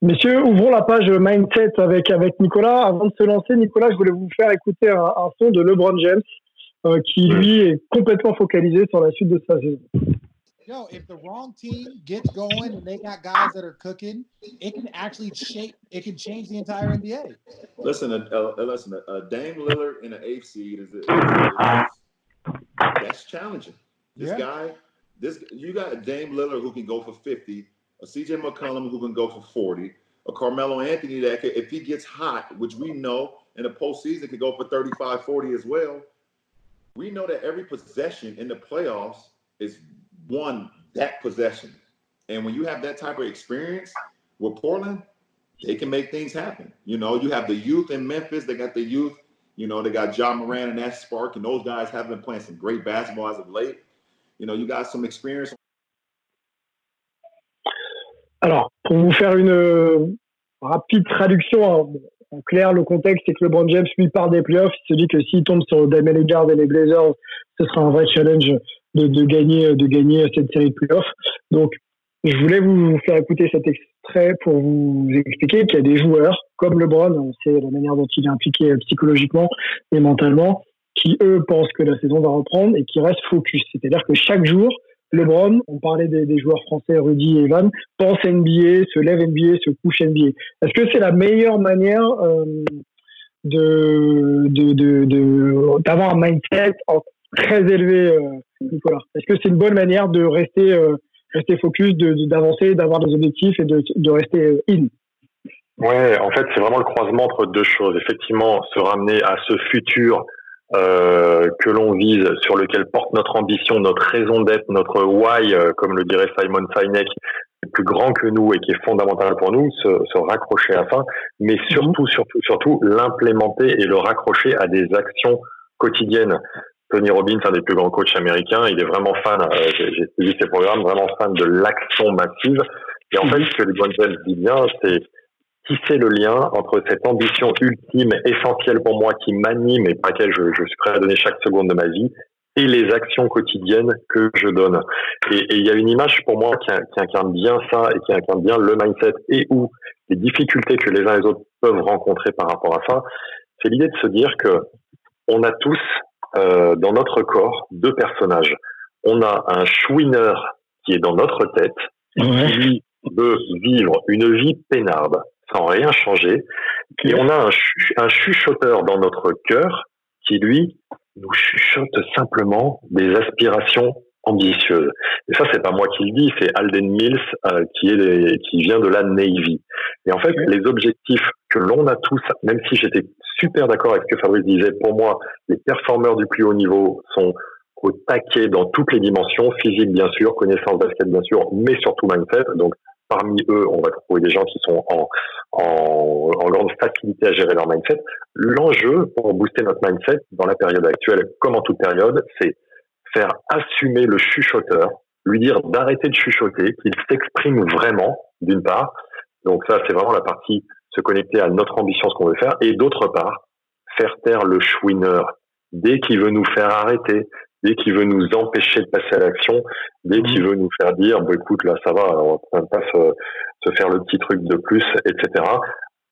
Messieurs, ouvrons la page mindset avec, avec Nicolas. Avant de se lancer, Nicolas, je voulais vous faire écouter un, un son de LeBron James euh, qui, lui, est complètement focalisé sur la suite de sa saison. yo, if the wrong team gets going and they got guys that are cooking, it can actually shape, it can change the entire NBA. Listen, uh, uh, listen. Uh, Dame Lillard in the eighth seed is, is, is that's challenging. This Yeah. guy, this you got a Dame Lillard who can go for fifty, a CJ McCollum who can go for forty, a Carmelo Anthony that could, if he gets hot, which we know in the postseason could go for 35, 40 as well. We know that every possession in the playoffs is one that possession, and when you have that type of experience with Portland, they can make things happen. You know, you have the youth in Memphis. They got the youth. You know, they got John Moran and that spark, and those guys have been playing some great basketball as of late. You know, you got some experience. Alors, pour vous faire une euh, rapide traduction, hein, en clair, le contexte, c'est que LeBron James, lui, part des playoffs. Il se dit que s'il tombe sur Damien Lillard et les Blazers, ce sera un vrai challenge de, de gagner, de gagner cette série de playoffs. Donc, je voulais vous faire écouter cet extrait pour vous expliquer qu'il y a des joueurs comme LeBron, on sait la manière dont il est impliqué psychologiquement et mentalement, qui eux pensent que la saison va reprendre et qui restent focus. C'est-à-dire que chaque jour, LeBron, on parlait des, joueurs français, Rudy et Evan, pense NBA, se lève NBA, se couche NBA. Est-ce que c'est la meilleure manière euh, de d'avoir un mindset très élevé, euh, Nicolas? Est-ce que c'est une bonne manière de rester euh, rester focus, de- d'avancer, d'avoir des objectifs et de, de rester in? Ouais, en fait, c'est vraiment le croisement entre deux choses. Effectivement, se ramener à ce futur euh, que l'on vise, sur lequel porte notre ambition, notre raison d'être, notre why, euh, comme le dirait Simon Sinek, plus grand que nous et qui est fondamental pour nous, se, se raccrocher à ça, mais surtout, surtout, surtout, l'implémenter et le raccrocher à des actions quotidiennes. Tony Robbins, un des plus grands coachs américains, il est vraiment fan, euh, j'ai suivi ses programmes, vraiment fan de l'action massive. Et en fait, ce que LeBron James dit bien, c'est tisser le lien entre cette ambition ultime, essentielle pour moi, qui m'anime et pour laquelle je, je suis prêt à donner chaque seconde de ma vie, et les actions quotidiennes que je donne. Et, il y a une image pour moi qui, qui incarne bien ça et qui incarne bien le mindset et où les difficultés que les uns et les autres peuvent rencontrer par rapport à ça, c'est l'idée de se dire que on a tous euh, dans notre corps deux personnages. On a un chouineur qui est dans notre tête, qui lui veut vivre une vie peinarde sans rien changer, et on a un, chu- un chuchoteur dans notre cœur qui lui nous chuchote simplement des aspirations ambitieuses. Et ça, c'est pas moi qui le dis, c'est Alden Mills euh, qui est les- qui vient de la Navy. Et en fait, les objectifs que l'on a tous, même si j'étais super d'accord avec ce que Fabrice disait, pour moi, les performeurs du plus haut niveau sont au taquet dans toutes les dimensions, physique bien sûr, connaissance basket bien sûr, mais surtout mindset. Donc parmi eux, on va trouver des gens qui sont en, grande facilité à gérer leur mindset. L'enjeu pour booster notre mindset dans la période actuelle, comme en toute période, c'est faire assumer le chuchoteur, lui dire d'arrêter de chuchoter, qu'il s'exprime vraiment, d'une part. Donc ça, c'est vraiment la partie se connecter à notre ambition, ce qu'on veut faire, et d'autre part, faire taire le chouineur. Dès qu'il veut nous faire arrêter, dès qu'il veut nous empêcher de passer à l'action, dès Mhm. qu'il veut nous faire dire, bon écoute, là ça va, on va pas se, se faire le petit truc de plus, etc.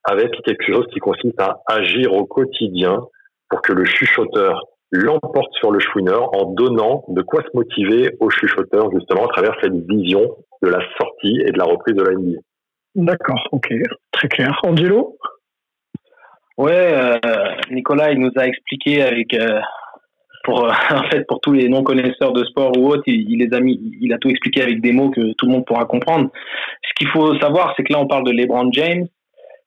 Avec quelque chose qui consiste à agir au quotidien pour que le chuchoteur l'emporte sur le chouineur en donnant de quoi se motiver au chuchoteur justement à travers cette vision de la sortie et de la reprise de la NBA. D'accord, ok, très clair. Angelo? Ouais, euh, Nicolas, il nous a expliqué avec euh, pour euh, en fait pour tous les non connaisseurs de sport ou autres, il, il les a mis, il a tout expliqué avec des mots que tout le monde pourra comprendre. Ce qu'il faut savoir, c'est que là, on parle de LeBron James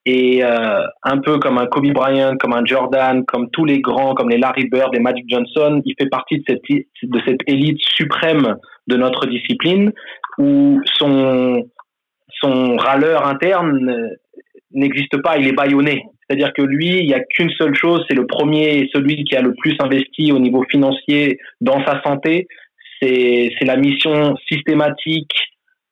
et euh, un peu comme un Kobe Bryant, comme un Jordan, comme tous les grands, comme les Larry Bird, les Magic Johnson, il fait partie de cette de cette élite suprême de notre discipline où son son râleur interne n'existe pas, il est bâillonné. C'est-à-dire que lui, il n'y a qu'une seule chose, c'est le premier celui qui a le plus investi au niveau financier dans sa santé. C'est la mission systématique,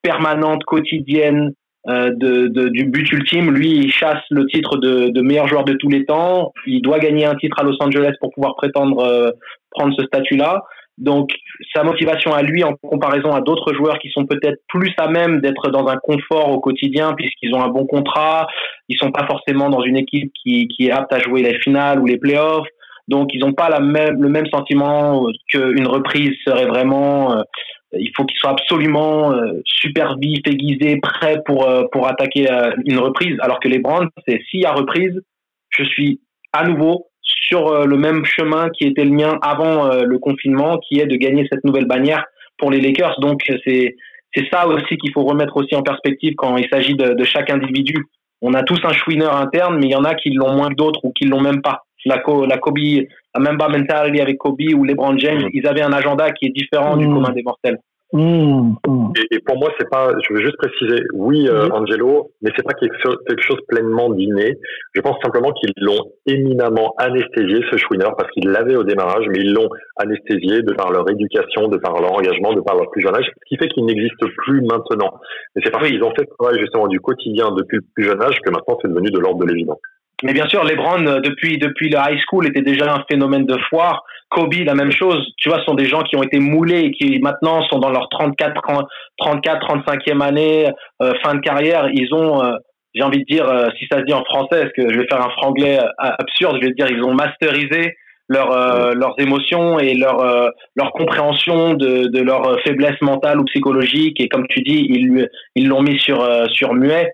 permanente, quotidienne euh, de, du but ultime. Lui, il chasse le titre de, de meilleur joueur de tous les temps. Il doit gagner un titre à Los Angeles pour pouvoir prétendre euh, prendre ce statut-là. Donc, sa motivation à lui, en comparaison à d'autres joueurs qui sont peut-être plus à même d'être dans un confort au quotidien, puisqu'ils ont un bon contrat, ils sont pas forcément dans une équipe qui, qui est apte à jouer les finales ou les playoffs. Donc, ils n'ont pas la même, le même sentiment qu'une reprise serait vraiment. Euh, il faut qu'ils soient absolument euh, super vifs, aiguisés, prêts pour euh, pour attaquer euh, une reprise. Alors que les Browns, c'est s'il y a reprise, je suis à nouveau sur euh, le même chemin qui était le mien avant euh, le confinement, qui est de gagner cette nouvelle bannière pour les Lakers. Donc c'est c'est ça aussi qu'il faut remettre aussi en perspective quand il s'agit de, de chaque individu. On a tous un chouineur interne, mais il y en a qui l'ont moins que d'autres ou qui l'ont même pas. La, co la Kobe, la Memba mentality avec Kobe ou LeBron James, ils avaient un agenda qui est différent du Mm. commun des mortels. Mmh, mmh. Et, et pour moi, c'est pas. Je veux juste préciser. Oui, euh, Angelo, mais c'est pas quelque chose, quelque chose pleinement d'inné. Je pense simplement qu'ils l'ont éminemment anesthésié ce chouineur parce qu'ils l'avaient au démarrage, mais ils l'ont anesthésié de par leur éducation, de par leur engagement, de par leur plus jeune âge, ce qui fait qu'il n'existe plus maintenant. Et c'est parce qu'ils ont fait le travail justement du quotidien depuis le plus jeune âge que maintenant c'est devenu de l'ordre de l'évident. Mais bien sûr, LeBron, euh, depuis, depuis le high school, était déjà un phénomène de foire. Kobe, la même chose. Tu vois, ce sont des gens qui ont été moulés et qui maintenant sont dans leur 34, 34 35e année, euh, fin de carrière. Ils ont, euh, j'ai envie de dire, euh, si ça se dit en français, parce que je vais faire un franglais absurde, je vais dire, ils ont masterisé leur, euh, leurs émotions et leur, euh, leur compréhension de, de leur faiblesse mentale ou psychologique. Et comme tu dis, ils ils l'ont mis sur, euh, sur muet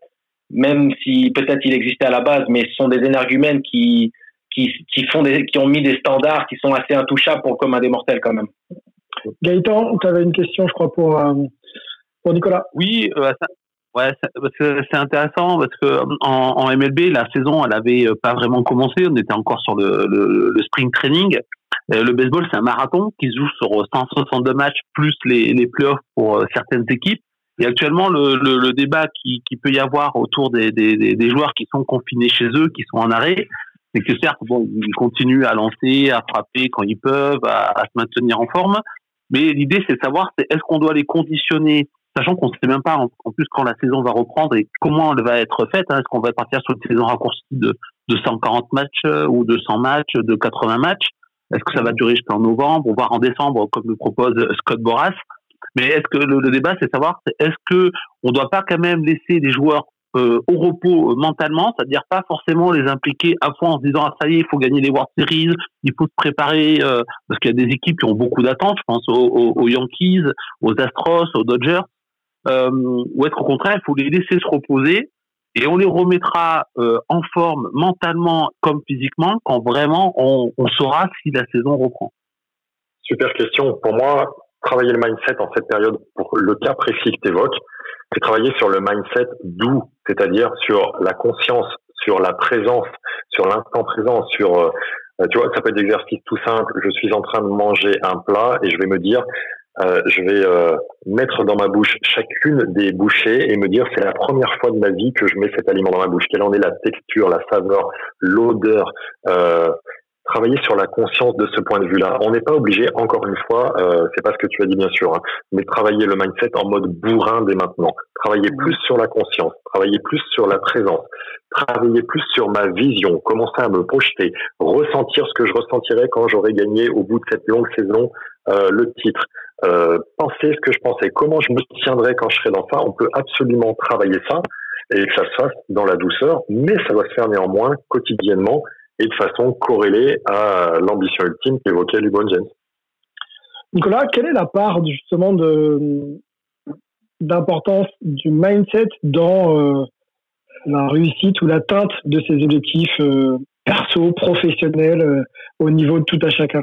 même si peut-être il existait à la base, mais ce sont des énergumènes qui, qui, qui, font des, qui ont mis des standards qui sont assez intouchables pour le commun des mortels quand même. Gaëtan, tu avais une question, je crois, pour, euh, pour Nicolas. Oui, euh, ça- ouais, ça- parce que c'est intéressant parce que en, en MLB, la saison, elle avait euh, pas vraiment commencé. On était encore sur le, le, le spring training. Euh, le baseball, c'est un marathon qui se joue sur 162 matchs plus les, les playoffs pour certaines équipes. Et actuellement, le, le, le débat qui, qui peut y avoir autour des, des, des, joueurs qui sont confinés chez eux, qui sont en arrêt, c'est que certes, bon, ils continuent à lancer, à frapper quand ils peuvent, à, à se maintenir en forme. Mais l'idée, c'est de savoir, est-ce qu'on doit les conditionner, sachant qu'on ne sait même pas en, plus quand la saison va reprendre et comment elle va être faite. Hein, est-ce qu'on va partir sur une saison raccourcie de, de 140 matchs euh, ou de 100 matchs, de 80 matchs? Est-ce que ça va durer jusqu'en novembre, voire en décembre, comme le propose Scott Boras? Mais est-ce que le, débat, c'est savoir, est-ce que on doit pas quand même laisser les joueurs euh, au repos euh, mentalement, c'est-à-dire pas forcément les impliquer à fond en se disant ah, ça y est, il faut gagner les World Series, il faut se préparer euh, parce qu'il y a des équipes qui ont beaucoup d'attentes, je pense aux, Yankees, aux Astros, aux Dodgers, ou est-ce qu'au contraire il faut les laisser se reposer et on les remettra en forme mentalement comme physiquement quand vraiment on saura si la saison reprend? Super question. Pour moi, travailler le mindset en cette période, pour le cas précis que tu évoques, c'est travailler sur le mindset doux, c'est-à-dire sur la conscience, sur la présence, sur l'instant présent, sur, euh, tu vois, ça peut être des exercices tout simples. Je suis en train de manger un plat et je vais me dire, euh, je vais euh, mettre dans ma bouche chacune des bouchées et me dire c'est la première fois de ma vie que je mets cet aliment dans ma bouche. Quelle en est la texture, la saveur, l'odeur. Euh, travailler sur la conscience de ce point de vue-là. On n'est pas obligé, encore une fois, euh, c'est pas ce que tu as dit bien sûr, hein, mais travailler le mindset en mode bourrin dès maintenant. Travailler plus sur la conscience, travailler plus sur la présence, travailler plus sur ma vision, commencer à me projeter, ressentir ce que je ressentirais quand j'aurais gagné au bout de cette longue saison euh, le titre, euh, penser ce que je pensais, comment je me tiendrais quand je serai dans ça, on peut absolument travailler ça et que ça se fasse dans la douceur, mais ça doit se faire néanmoins quotidiennement et de façon corrélée à l'ambition ultime qu'évoquait LeBron James. Nicolas, quelle est la part justement de d'importance du mindset dans euh, la réussite ou l'atteinte de ces objectifs euh, perso, professionnels, euh, au niveau de tout à chacun?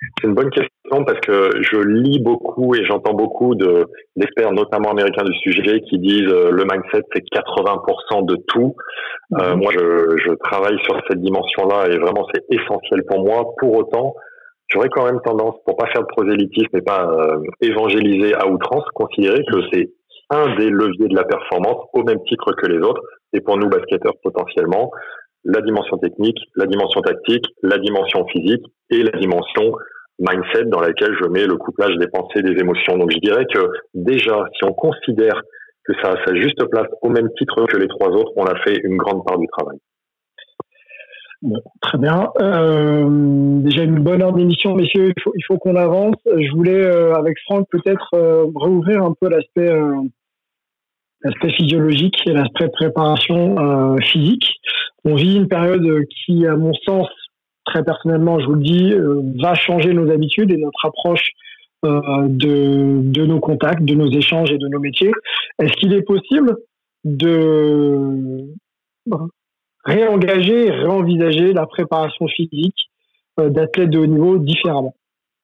C'est une bonne question parce que je lis beaucoup et j'entends beaucoup de, d'experts, notamment américains du sujet, qui disent le mindset c'est 80% de tout. moi, je, je travaille sur cette dimension-là et vraiment c'est essentiel pour moi. Pour autant, j'aurais quand même tendance, pour pas faire de prosélytisme et pas euh, évangéliser à outrance, considérer que c'est un des leviers de la performance au même titre que les autres. Et pour nous, basketteurs, potentiellement, la dimension technique, la dimension tactique, la dimension physique et la dimension mindset dans laquelle je mets le couplage des pensées, des émotions. Donc je dirais que déjà, si on considère que ça a sa juste place au même titre que les trois autres, on a fait une grande part du travail très bien. Euh, déjà une bonne heure d'émission, messieurs. Il faut, qu'on avance. Je voulais, euh, avec Franck, peut-être euh, rouvrir un peu l'aspect l'aspect physiologique et l'aspect préparation physique. On vit une période qui, à mon sens, très personnellement, je vous le dis, va changer nos habitudes et notre approche de, de nos contacts, de nos échanges et de nos métiers. Est-ce qu'il est possible de réengager, réenvisager la préparation physique euh, d'athlètes de haut niveau différemment?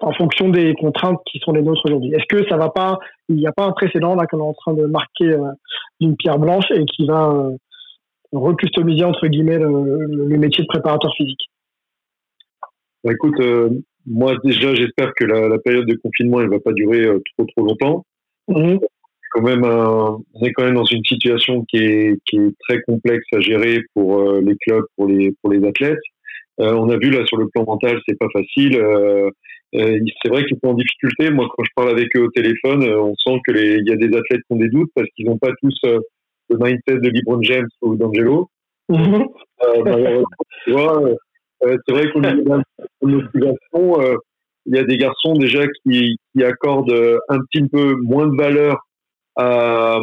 En fonction des contraintes qui sont les nôtres aujourd'hui. Est-ce que ça va pas, il n'y a pas un précédent là qu'on est en train de marquer euh, d'une pierre blanche et qui va euh, recustomiser entre guillemets le, métier de préparateur physique? Bah, Écoute, moi déjà j'espère que la, période de confinement elle va pas durer trop trop longtemps. Mmh quand même on est quand même dans une situation qui est, qui est très complexe à gérer pour euh, les clubs, pour les pour les athlètes. Euh, on a vu là sur le plan mental, c'est pas facile. Euh, euh c'est vrai qu'ils sont en difficulté. Moi, quand je parle avec eux au téléphone, on sent que les il y a des athlètes qui ont des doutes parce qu'ils n'ont pas tous le mindset de LeBron James ou d'Angelo. Mm tu vois, c'est vrai de la motivation, il y a des garçons déjà qui, qui accordent un petit peu moins de valeur à,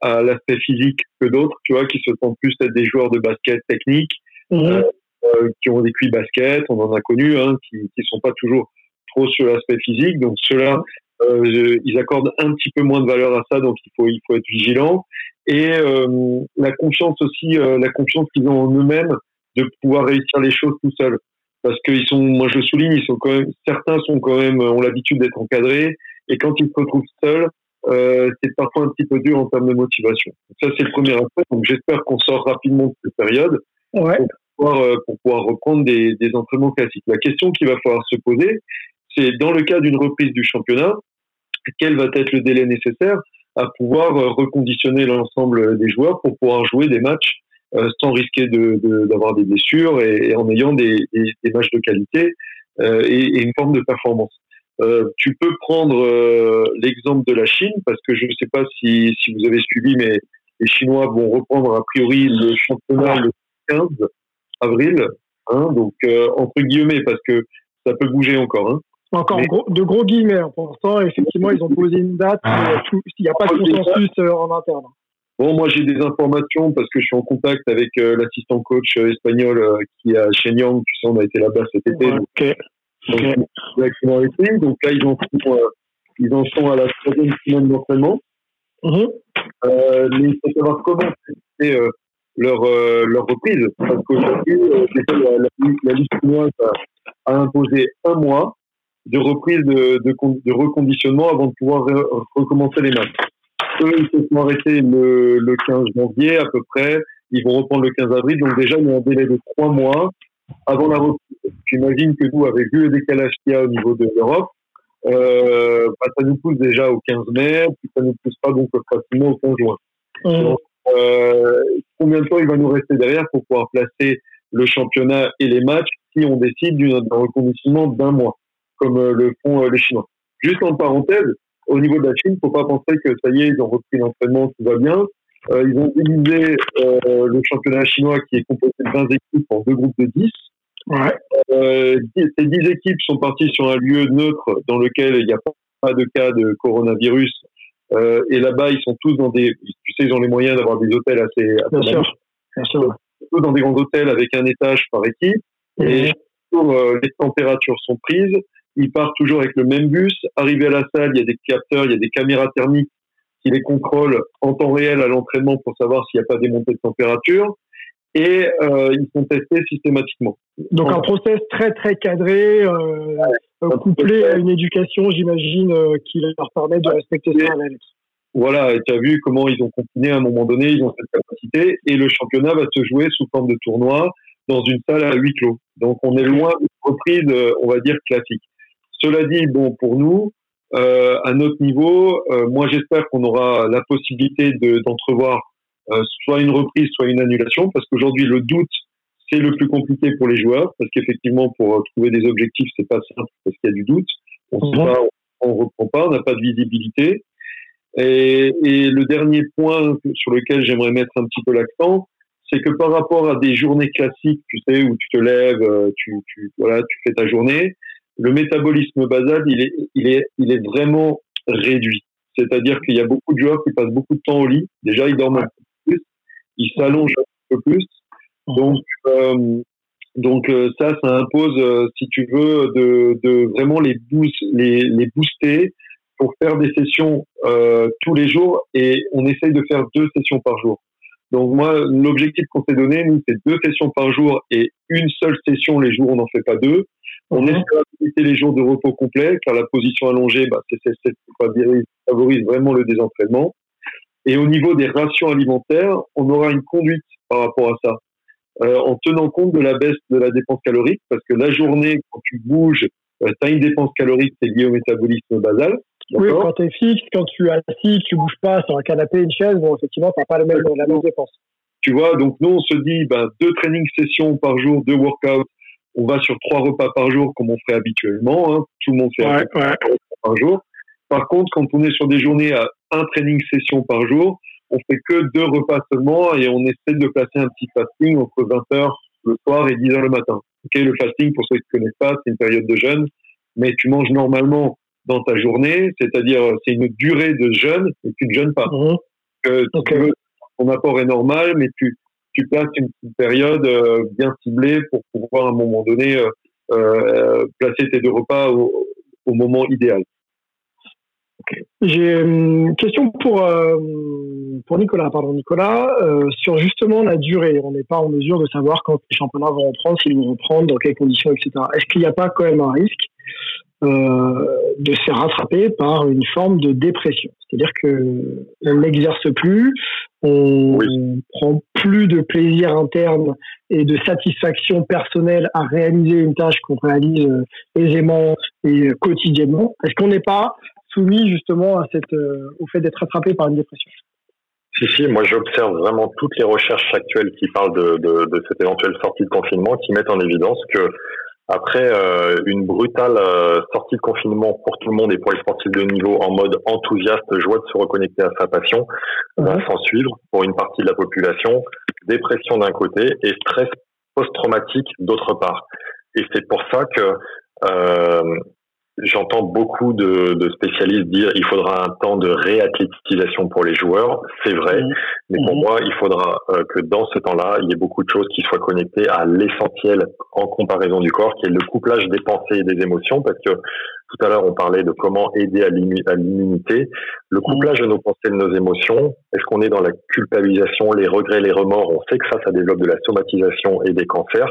à l'aspect physique que d'autres, tu vois, qui se sentent plus être des joueurs de basket technique, mhm. euh, euh, qui ont des cuits basket, on en a connu, hein, qui qui sont pas toujours trop sur l'aspect physique. Donc ceux-là, euh, ils accordent un petit peu moins de valeur à ça, donc il faut il faut être vigilant. Et euh, la confiance aussi, la confiance qu'ils ont en eux-mêmes de pouvoir réussir les choses tout seuls. Parce qu'ils sont, moi je le souligne, ils sont quand même, certains sont quand même, ont l'habitude d'être encadrés, et quand ils se retrouvent seuls, euh, c'est parfois un petit peu dur en termes de motivation. Ça, c'est le premier aspect. Donc, j'espère qu'on sort rapidement de cette période ouais. pour, pouvoir, euh, pour, pouvoir, reprendre des, des, entraînements classiques. La question qu'il va falloir se poser, c'est dans le cas d'une reprise du championnat, quel va être le délai nécessaire à pouvoir euh, reconditionner l'ensemble des joueurs pour pouvoir jouer des matchs euh, sans risquer d'avoir de, des blessures et, en ayant des, matchs de qualité euh, et, une forme de performance. Tu peux prendre l'exemple de la Chine, parce que je ne sais pas si, vous avez suivi, mais les Chinois vont reprendre a priori le championnat le 15 avril, hein, donc entre guillemets, parce que ça peut bouger encore. Hein. Encore de gros guillemets. Hein, pour l'instant, effectivement, ils ont posé une date, mais il n'y a pas de consensus en interne. Bon, moi j'ai des informations parce que je suis en contact avec l'assistant coach espagnol qui est à Shenyang. Tu sais, on a été là-bas cet été. Ouais, donc, Donc là, ils en sont, euh, ils en sont à la troisième semaine d'entraînement. Mmh. Euh, mais il faut savoir comment c'est euh, leur, euh, leur reprise. Parce qu'aujourd'hui, euh, la, la, la Ligue chinoise a, a, imposé un mois de reprise de, de, de, reconditionnement avant de pouvoir recommencer les matchs. Eux, ils se sont arrêtés le, le 15 janvier à peu près. Ils vont reprendre le 15 avril. Donc déjà, il y a un délai de trois mois avant la reprise. J'imagine que nous, avec vu le décalage qu'il y a au niveau de l'Europe, euh, bah, ça nous pousse déjà au 15 mai, puis ça nous pousse pas donc facilement au 15 juin. Mmh. euh, combien de temps il va nous rester derrière pour pouvoir placer le championnat et les matchs si on décide d'un reconditionnement d'un mois, comme euh, le font euh, les Chinois. Juste en parenthèse, au niveau de la Chine, faut pas penser que ça y est, ils ont repris l'entraînement, tout va bien. Euh, ils ont divisé euh, le championnat chinois qui est composé de 20 équipes en deux groupes de 10. Euh, ces dix équipes sont parties sur un lieu neutre dans lequel il n'y a pas de cas de coronavirus. Et là-bas, ils sont tous dans des, tu sais, ils ont les moyens d'avoir des hôtels assez, Bien sûr. Bien sûr. tous dans des grands hôtels avec un étage par équipe. Et jour, euh, les températures sont prises. Ils partent toujours avec le même bus. Arrivé à la salle, il y a des capteurs, il y a des caméras thermiques qui les contrôlent en temps réel à l'entraînement pour savoir s'il n'y a pas des montées de température. Et euh, ils sont testés systématiquement. Donc un process très très cadré, euh, couplé à une éducation, j'imagine, euh, qui leur permet de respecter ça à. Voilà, et tu as vu comment ils ont continué à un moment donné, ils ont cette capacité, et le championnat va se jouer sous forme de tournoi dans une salle à huis clos. Donc on est loin d'une reprise, on va dire, classique. Cela dit, bon, pour nous, euh, à notre niveau, euh, moi j'espère qu'on aura la possibilité de- d'entrevoir euh, soit une reprise, soit une annulation, parce qu'aujourd'hui le doute, c'est le plus compliqué pour les joueurs, parce qu'effectivement, pour euh, trouver des objectifs, c'est pas simple, parce qu'il y a du doute. On sait pas, on reprend pas, on n'a pas de visibilité. Et, et le dernier point sur lequel j'aimerais mettre un petit peu l'accent, c'est que par rapport à des journées classiques, tu sais, où tu te lèves, euh, tu, tu, voilà, tu fais ta journée, le métabolisme basal, il est, vraiment réduit. C'est-à-dire qu'il y a beaucoup de joueurs qui passent beaucoup de temps au lit. Déjà, ils dorment un peu plus, ils s'allongent un peu plus. Donc, euh, euh, ça, ça impose, euh, si tu veux, de, vraiment les, boost, les, les booster pour faire des sessions tous les jours et on essaye de faire deux sessions par jour. Donc moi, l'objectif qu'on s'est donné, nous, c'est deux sessions par jour et une seule session les jours on n'en fait pas deux. On essaie d'éviter les jours de repos complet, car la position allongée, bah, c'est, c'est, c'est, favorise, favorise vraiment le désentraînement. Et au niveau des rations alimentaires, on aura une conduite par rapport à ça, euh, en tenant compte de la baisse de la dépense calorique, parce que la journée, quand tu bouges, tu as une dépense calorique qui est liée au métabolisme basal. Oui, quand tu es fixe, quand tu es assis, tu bouges pas sur un canapé, une chaise, bon, effectivement, tu pas le même, la même dépense. Tu vois, donc nous, on se dit, ben, deux training sessions par jour, deux workouts. On va sur trois repas par jour, comme on fait habituellement. Hein. Tout le monde fait un repas par jour. Par contre, quand on est sur des journées à un training session par jour, on fait que deux repas seulement et on essaie de placer un petit fasting entre 20h le soir et 10h le matin. Ok, le fasting, pour ceux qui ne connaissent pas, c'est une période de jeûne, mais tu manges normalement dans ta journée, c'est-à-dire c'est une durée de jeûne et tu ne jeûnes pas. Euh, tu veux, ton apport est normal, mais tu, tu places une, période euh, bien ciblée pour pouvoir à un moment donné euh, euh, placer tes deux repas au, moment idéal. J'ai une question pour, pour Nicolas, pardon Nicolas, sur justement la durée. On n'est pas en mesure de savoir quand les championnats vont reprendre, s'ils vont reprendre, dans quelles conditions, etc. Est-ce qu'il n'y a pas quand même un risque de se rattraper par une forme de dépression? C'est-à-dire que on n'exerce plus, on prend plus de plaisir interne et de satisfaction personnelle à réaliser une tâche qu'on réalise euh, aisément et euh, quotidiennement. Est-ce qu'on n'est pas soumis justement à cette, euh, au fait d'être attrapé par une dépression? Si, si, moi j'observe vraiment toutes les recherches actuelles qui parlent de, de, de cette éventuelle sortie de confinement, qui mettent en évidence que après euh, une brutale euh, sortie de confinement pour tout le monde et pour les sportifs de niveau en mode enthousiaste, joie de se reconnecter à sa passion, va s'en suivre pour une partie de la population, dépression d'un côté et stress post-traumatique d'autre part. Et c'est pour ça que euh, J'entends beaucoup de, de, spécialistes dire il faudra un temps de réathlétisation pour les joueurs. C'est vrai, mmh. mais pour mmh. moi, il faudra euh, que dans ce temps-là, il y ait beaucoup de choses qui soient connectées à l'essentiel en comparaison du corps, qui est le couplage des pensées et des émotions, parce que tout à l'heure, on parlait de comment aider à l'immunité. Le couplage de nos pensées et de nos émotions, est-ce qu'on est dans la culpabilisation, les regrets, les remords? On sait que ça, ça développe de la somatisation et des cancers.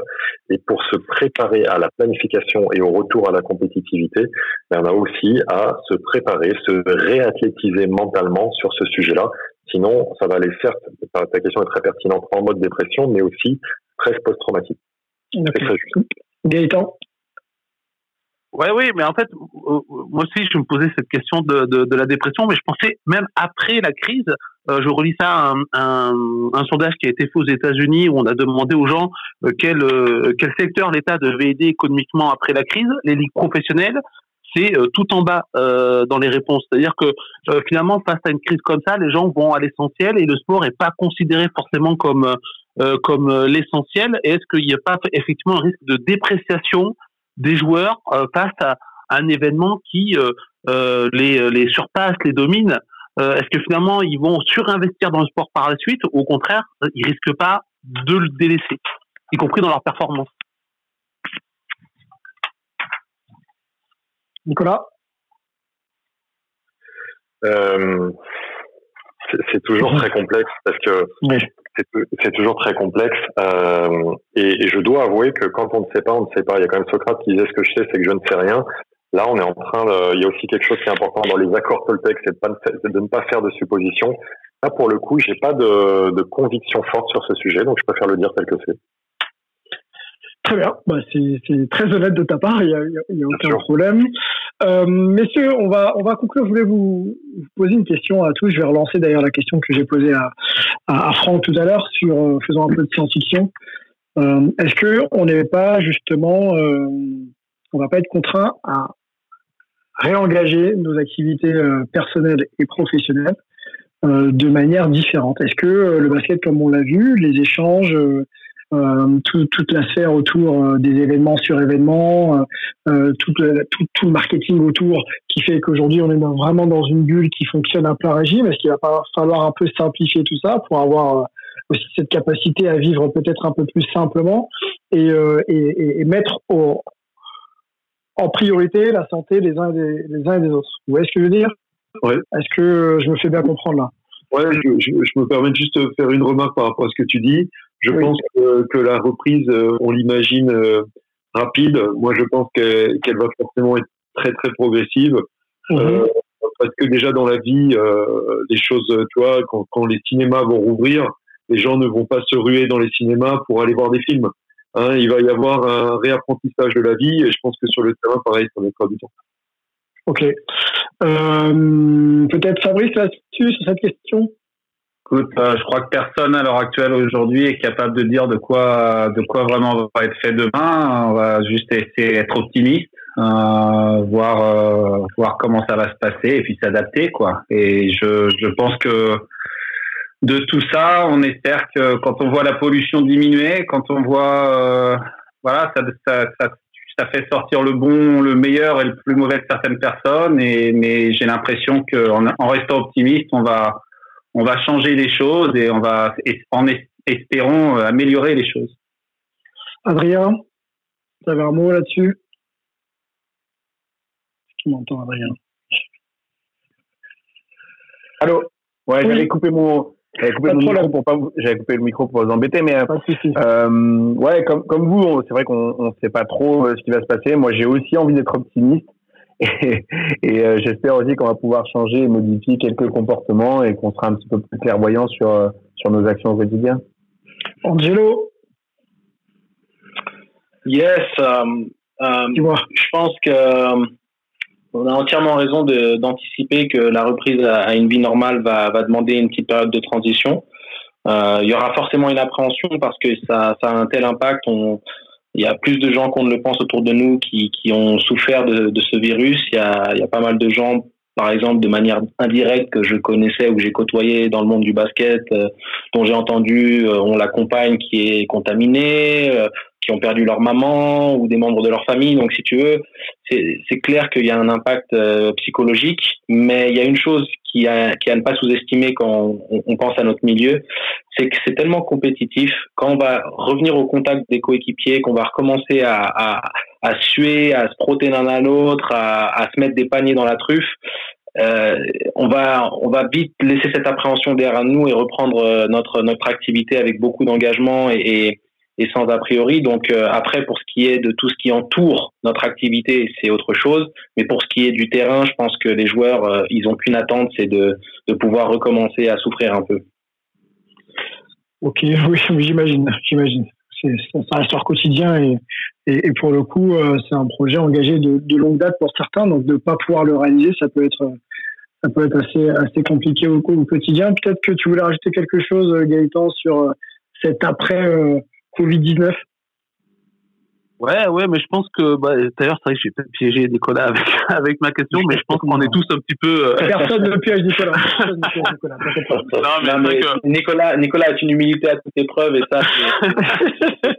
Et pour se préparer à la planification et au retour à la compétitivité, on a aussi à se préparer, se réathlétiser mentalement sur ce sujet-là. Sinon, ça va aller certes, ta question est très pertinente, en mode dépression, mais aussi stress post-traumatique. Gaëtan? Ouais, oui, mais en fait, euh, moi aussi, je me posais cette question de, de, de, la dépression, mais je pensais même après la crise, euh, je relis ça à un, un, un, sondage qui a été fait aux États-Unis où on a demandé aux gens euh, quel, quel secteur l'État devait aider économiquement après la crise, les ligues professionnelles. C'est tout en bas dans les réponses. C'est-à-dire que finalement, face à une crise comme ça, les gens vont à l'essentiel et le sport est pas considéré forcément comme euh, comme euh, l'essentiel est-ce qu'il n'y a pas effectivement un risque de dépréciation des joueurs euh, face à, un événement qui les, les surpasse, les domine. Est-ce que finalement ils vont surinvestir dans le sport par la suite ou au contraire, ils risquent pas de le délaisser, y compris dans leur performance? Nicolas? Euh, c'est toujours très complexe parce que c'est toujours très complexe euh, et, et, je dois avouer que quand on ne sait pas, on ne sait pas. Il y a quand même Socrate qui disait ce que je sais, c'est que je ne sais rien. Là, on est en train. De, il y a aussi quelque chose qui est important dans les accords Toltec, c'est de, de, ne pas faire de suppositions. Là, pour le coup, j'ai pas de, de conviction forte sur ce sujet, donc je préfère le dire tel que c'est. Très bien, bah, c'est très honnête de ta part, il n'y a, a, aucun problème. Euh, messieurs, on va, on va conclure. Je voulais vous, poser une question à tous. Je vais relancer d'ailleurs la question que j'ai posée à, à, Franck tout à l'heure sur euh, faisant un peu de science-fiction. Euh, Est-ce que on n'est pas justement, euh, on va pas être contraint à réengager nos activités euh, personnelles et professionnelles de manière différente? Est-ce que le basket, comme on l'a vu, les échanges euh, tout, toute la sphère autour euh, des événements sur événements, euh, tout, tout, tout, le marketing autour qui fait qu'aujourd'hui on est vraiment dans une bulle qui fonctionne à plein régime. Est-ce qu'il va falloir un peu simplifier tout ça pour avoir aussi cette capacité à vivre peut-être un peu plus simplement et, et, et mettre au, en priorité la santé des uns et des, les uns et des autres. Vous voyez ce que je veux dire? Ouais. Est-ce que je me fais bien comprendre là? Ouais, je, je, je, me permets juste de faire une remarque par rapport à ce que tu dis. Je pense que, que, la reprise, euh, on l'imagine euh, rapide. Moi, je pense qu'elle va forcément être très très progressive. Mhm. euh, parce que déjà dans la vie, euh, les choses, tu vois, quand, quand, les cinémas vont rouvrir, les gens ne vont pas se ruer dans les cinémas pour aller voir des films. Hein, il va y avoir un réapprentissage de la vie et je pense que sur le terrain, pareil, ça mettra du temps. Ok. Euh, Peut-être Fabrice là-dessus sur cette question? Écoute, euh, je crois que personne à l'heure actuelle aujourd'hui est capable de dire de quoi, de quoi vraiment va être fait demain. On va juste essayer d'être optimiste, euh, voir, euh, voir comment ça va se passer et puis s'adapter, quoi. Et je, je pense que de tout ça, on espère que quand on voit la pollution diminuer, quand on voit, euh, voilà, ça, ça, ça, ça, fait sortir le bon, le meilleur et le plus mauvais de certaines personnes. Et mais j'ai l'impression qu'en en restant optimiste, on va on va changer les choses et on va, en espérons, euh, améliorer les choses. Adrien, tu avais un mot là-dessus? Qui m'entend, Adrien? Allô? Ouais, j'avais coupé mon, j'avais coupé, mon micro pour pas vous, j'avais coupé le micro pour vous embêter, mais euh, ouais, comme comme vous, c'est vrai qu'on ne sait pas trop euh, ce qui va se passer. Moi, j'ai aussi envie d'être optimiste. Et, et euh, j'espère aussi qu'on va pouvoir changer et modifier quelques comportements et qu'on sera un petit peu plus clairvoyant sur, euh, sur nos actions au quotidien. Angelo? Yes, um, um, je pense que um, on a entièrement raison d'anticiper que la reprise à, une vie normale va, va demander une petite période de transition. Euh, il y aura forcément une appréhension parce que ça, ça a un tel impact. On, il y a plus de gens qu'on ne le pense autour de nous qui, qui ont souffert de, ce virus. Il y, a, il y a pas mal de gens, par exemple, de manière indirecte que je connaissais ou j'ai côtoyé dans le monde du basket, euh, dont j'ai entendu, euh, on la compagne qui est contaminée, euh, qui ont perdu leur maman ou des membres de leur famille. Donc, si tu veux, c'est clair qu'il y a un impact psychologique, mais il y a une chose qui a, qui a ne pas sous-estimer quand on, on, pense à notre milieu, c'est que c'est tellement compétitif. Quand on va revenir au contact des coéquipiers, qu'on va recommencer à, à, à, suer, à se protéger l'un à l'autre, à, à, se mettre des paniers dans la truffe, euh, on va on va vite laisser cette appréhension derrière nous et reprendre euh, notre notre activité avec beaucoup d'engagement et, et, sans a priori. Donc euh, après, pour ce qui est de tout ce qui entoure notre activité, c'est autre chose. Mais pour ce qui est du terrain, je pense que les joueurs, euh, ils ont qu'une attente, c'est de pouvoir recommencer à souffrir un peu. Ok, oui, j'imagine, j'imagine. Ça reste leur quotidien et, pour le coup, euh, c'est un projet engagé de, longue date pour certains, donc de ne pas pouvoir le réaliser, ça peut être, ça peut être assez, assez compliqué au, quotidien. Peut-être que tu voulais rajouter quelque chose, Gaëtan, sur cet après Covid-19 Ouais, ouais, mais je pense que, bah, d'ailleurs, c'est vrai que j'ai peut-être piégé Nicolas avec, avec ma question, mais je pense qu'on est tous un petit peu. Euh... Personne ne piège Nicolas. Nicolas, non, mais, que... Nicolas, Nicolas a une humilité à toute épreuve et ça,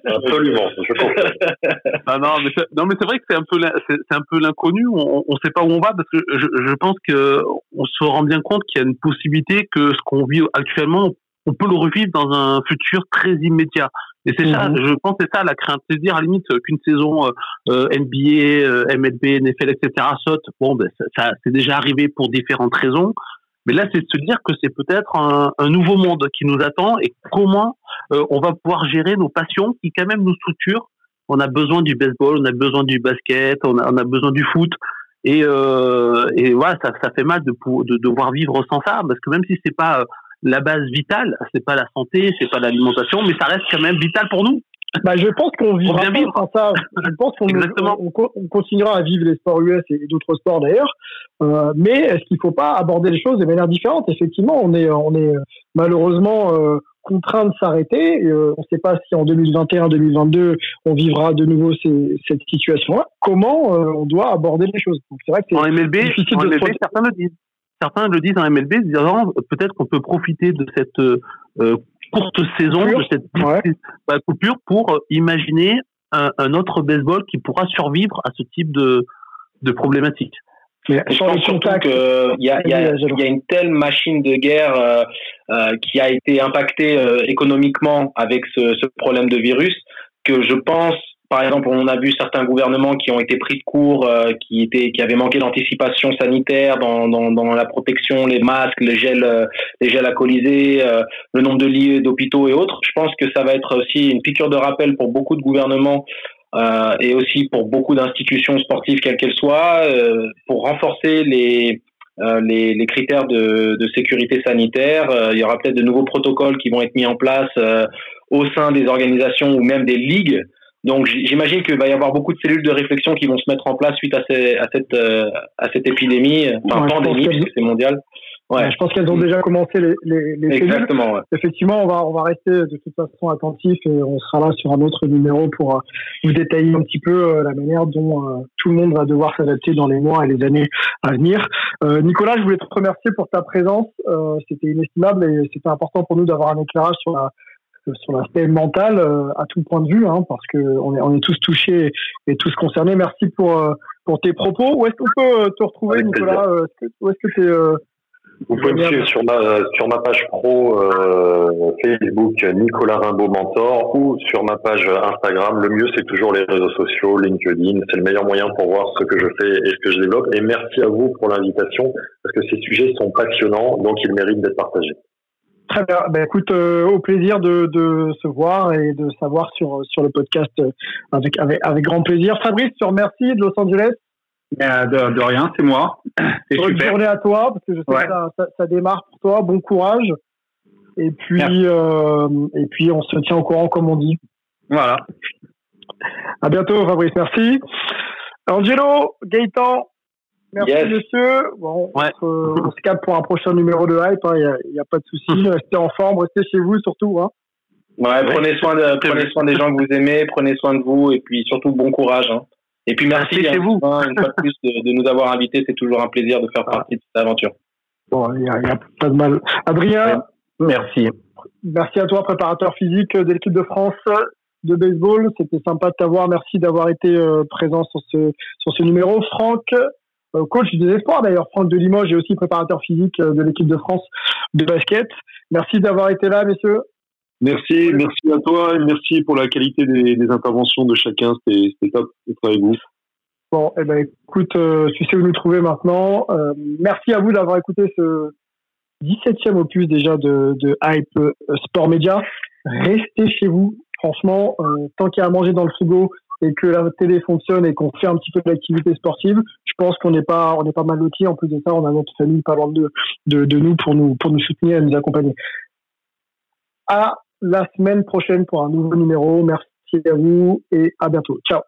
Absolument, je pense. non, non, mais c'est, non, mais c'est vrai que c'est un peu, c'est, un peu l'inconnu. On, on sait pas où on va parce que je, je pense que on se rend bien compte qu'il y a une possibilité que ce qu'on vit actuellement, on peut le revivre dans un futur très immédiat. Et c'est ça, mhm. je pense que c'est ça la crainte, c'est dire à la limite qu'une saison euh, euh NBA, euh, MLB, NFL, etc. saute. Bon, ben ça, ça c'est déjà arrivé pour différentes raisons. Mais là, c'est de se dire que c'est peut-être un, un, nouveau monde qui nous attend et comment euh, on va pouvoir gérer nos passions qui quand même nous structurent. On a besoin du baseball, on a besoin du basket, on a, on a besoin du foot. Et, euh, et voilà, ça, ça fait mal de, de devoir vivre sans ça, parce que même si c'est pas la base vitale. C'est pas la santé, c'est pas l'alimentation, mais ça reste quand même vital pour nous. Bah, je pense qu'on vivra bien sans ça. Je pense qu'on on, continuera à vivre les sports US et d'autres sports d'ailleurs. Euh, mais est-ce qu'il faut pas aborder les choses de manière différente? Effectivement, on est, on est malheureusement euh, contraint de s'arrêter. Euh, on ne sait pas si en 2021-2022 on vivra de nouveau ces, cette situation-là. Comment euh, on doit aborder les choses? C'est vrai que en MLB, en MLB certains le disent certains le disent en MLB, disant peut-être qu'on peut profiter de cette euh, courte saison, de cette bah, coupure pour euh, imaginer un, autre baseball qui pourra survivre à ce type de, de problématique. Mais je pense surtout qu'il y a, y, a, y a une telle machine de guerre euh, euh, qui a été impactée euh, économiquement avec ce, ce, problème de virus que je pense par exemple, on a vu certains gouvernements qui ont été pris de court, euh, qui étaient, qui avaient manqué d'anticipation sanitaire dans, dans, dans, la protection, les masques, les gels, euh, les gels alcoolisés, euh, le nombre de lits d'hôpitaux et autres. Je pense que ça va être aussi une piqûre de rappel pour beaucoup de gouvernements et aussi pour beaucoup d'institutions sportives, quelles qu'elles soient, pour renforcer les les, les, critères de, de sécurité sanitaire. il y aura peut-être de nouveaux protocoles qui vont être mis en place au sein des organisations ou même des ligues donc j'imagine qu'il va y avoir beaucoup de cellules de réflexion qui vont se mettre en place suite à, à cette, euh, à cette épidémie, enfin pandémie, puisque c'est mondial. Ouais. je pense qu'elles ont déjà commencé les, les, les Exactement, Ouais. Effectivement, on va, on va rester de toute façon attentif et on sera là sur un autre numéro pour euh, vous détailler un petit peu euh, la manière dont tout le monde va devoir s'adapter dans les mois et les années à venir. Nicolas, je voulais te remercier pour ta présence. c'était inestimable et c'était important pour nous d'avoir un éclairage sur la sur l'aspect mental euh, à tout point de vue, hein, parce que on est, on est tous touchés et tous concernés. Merci pour euh, pour tes propos. Où est-ce qu'on peut euh, te retrouver, Nicolas Où est-ce que tu vous pouvez me suivre sur ma, sur ma page pro euh, Facebook Nicolas Rimbaud Mentor ou sur ma page Instagram. Le mieux, c'est toujours les réseaux sociaux, LinkedIn. C'est le meilleur moyen pour voir ce que je fais et ce que je développe. Et merci à vous pour l'invitation parce que ces sujets sont passionnants, donc ils méritent d'être partagés. Très bien. Ben, écoute, euh, au plaisir de, de, se voir et de savoir sur, sur le podcast euh, avec, avec, avec grand plaisir. Fabrice, je te remercie de Los Angeles. Ben, de, de, rien, c'est moi. Bonne journée à toi, parce que je sais que ça, ça, démarre pour toi. Bon courage. Et puis, euh, et puis, on se tient au courant, comme on dit. Voilà. À bientôt, Fabrice. Merci. Angelo, Gaëtan, Merci monsieur. Bon, on, se, capte pour un prochain numéro de hype. Il hein, n'y a, a, pas de souci. restez en forme, restez chez vous surtout. Hein. Ouais, prenez soin de, prenez soin des gens que vous aimez, prenez soin de vous et puis surtout bon courage. Hein. Et puis merci chez vous. une fois de plus de, nous avoir invités. C'est toujours un plaisir de faire ah. partie de cette aventure. Bon, il n'y a, a, pas de mal. Adrien, merci. Merci à toi, préparateur physique de l'équipe de France de baseball. C'était sympa de t'avoir. Merci d'avoir été euh, présent sur ce, sur ce numéro. Franck, coach des espoirs d'ailleurs, Franck de Limoges et aussi préparateur physique euh, de l'équipe de France de basket. Merci d'avoir été là, messieurs. Merci, merci à toi et merci pour la qualité des, interventions de chacun. C'était top d'être avec vous. Bon, eh ben, écoute, euh, tu sais où nous trouver maintenant. merci à vous d'avoir écouté ce 17e opus déjà de, de Hype Sport Media. Restez chez vous. Franchement, tant qu'il y a à manger dans le frigo, et que la télé fonctionne et qu'on fait un petit peu d'activité sportive, je pense qu'on n'est pas on n'est pas mal lotis. En plus de ça, on a notre famille pas loin de, de, de nous pour nous pour nous soutenir et nous accompagner. À la semaine prochaine pour un nouveau numéro. Merci à vous et à bientôt. Ciao.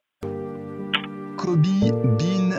Kobe Bean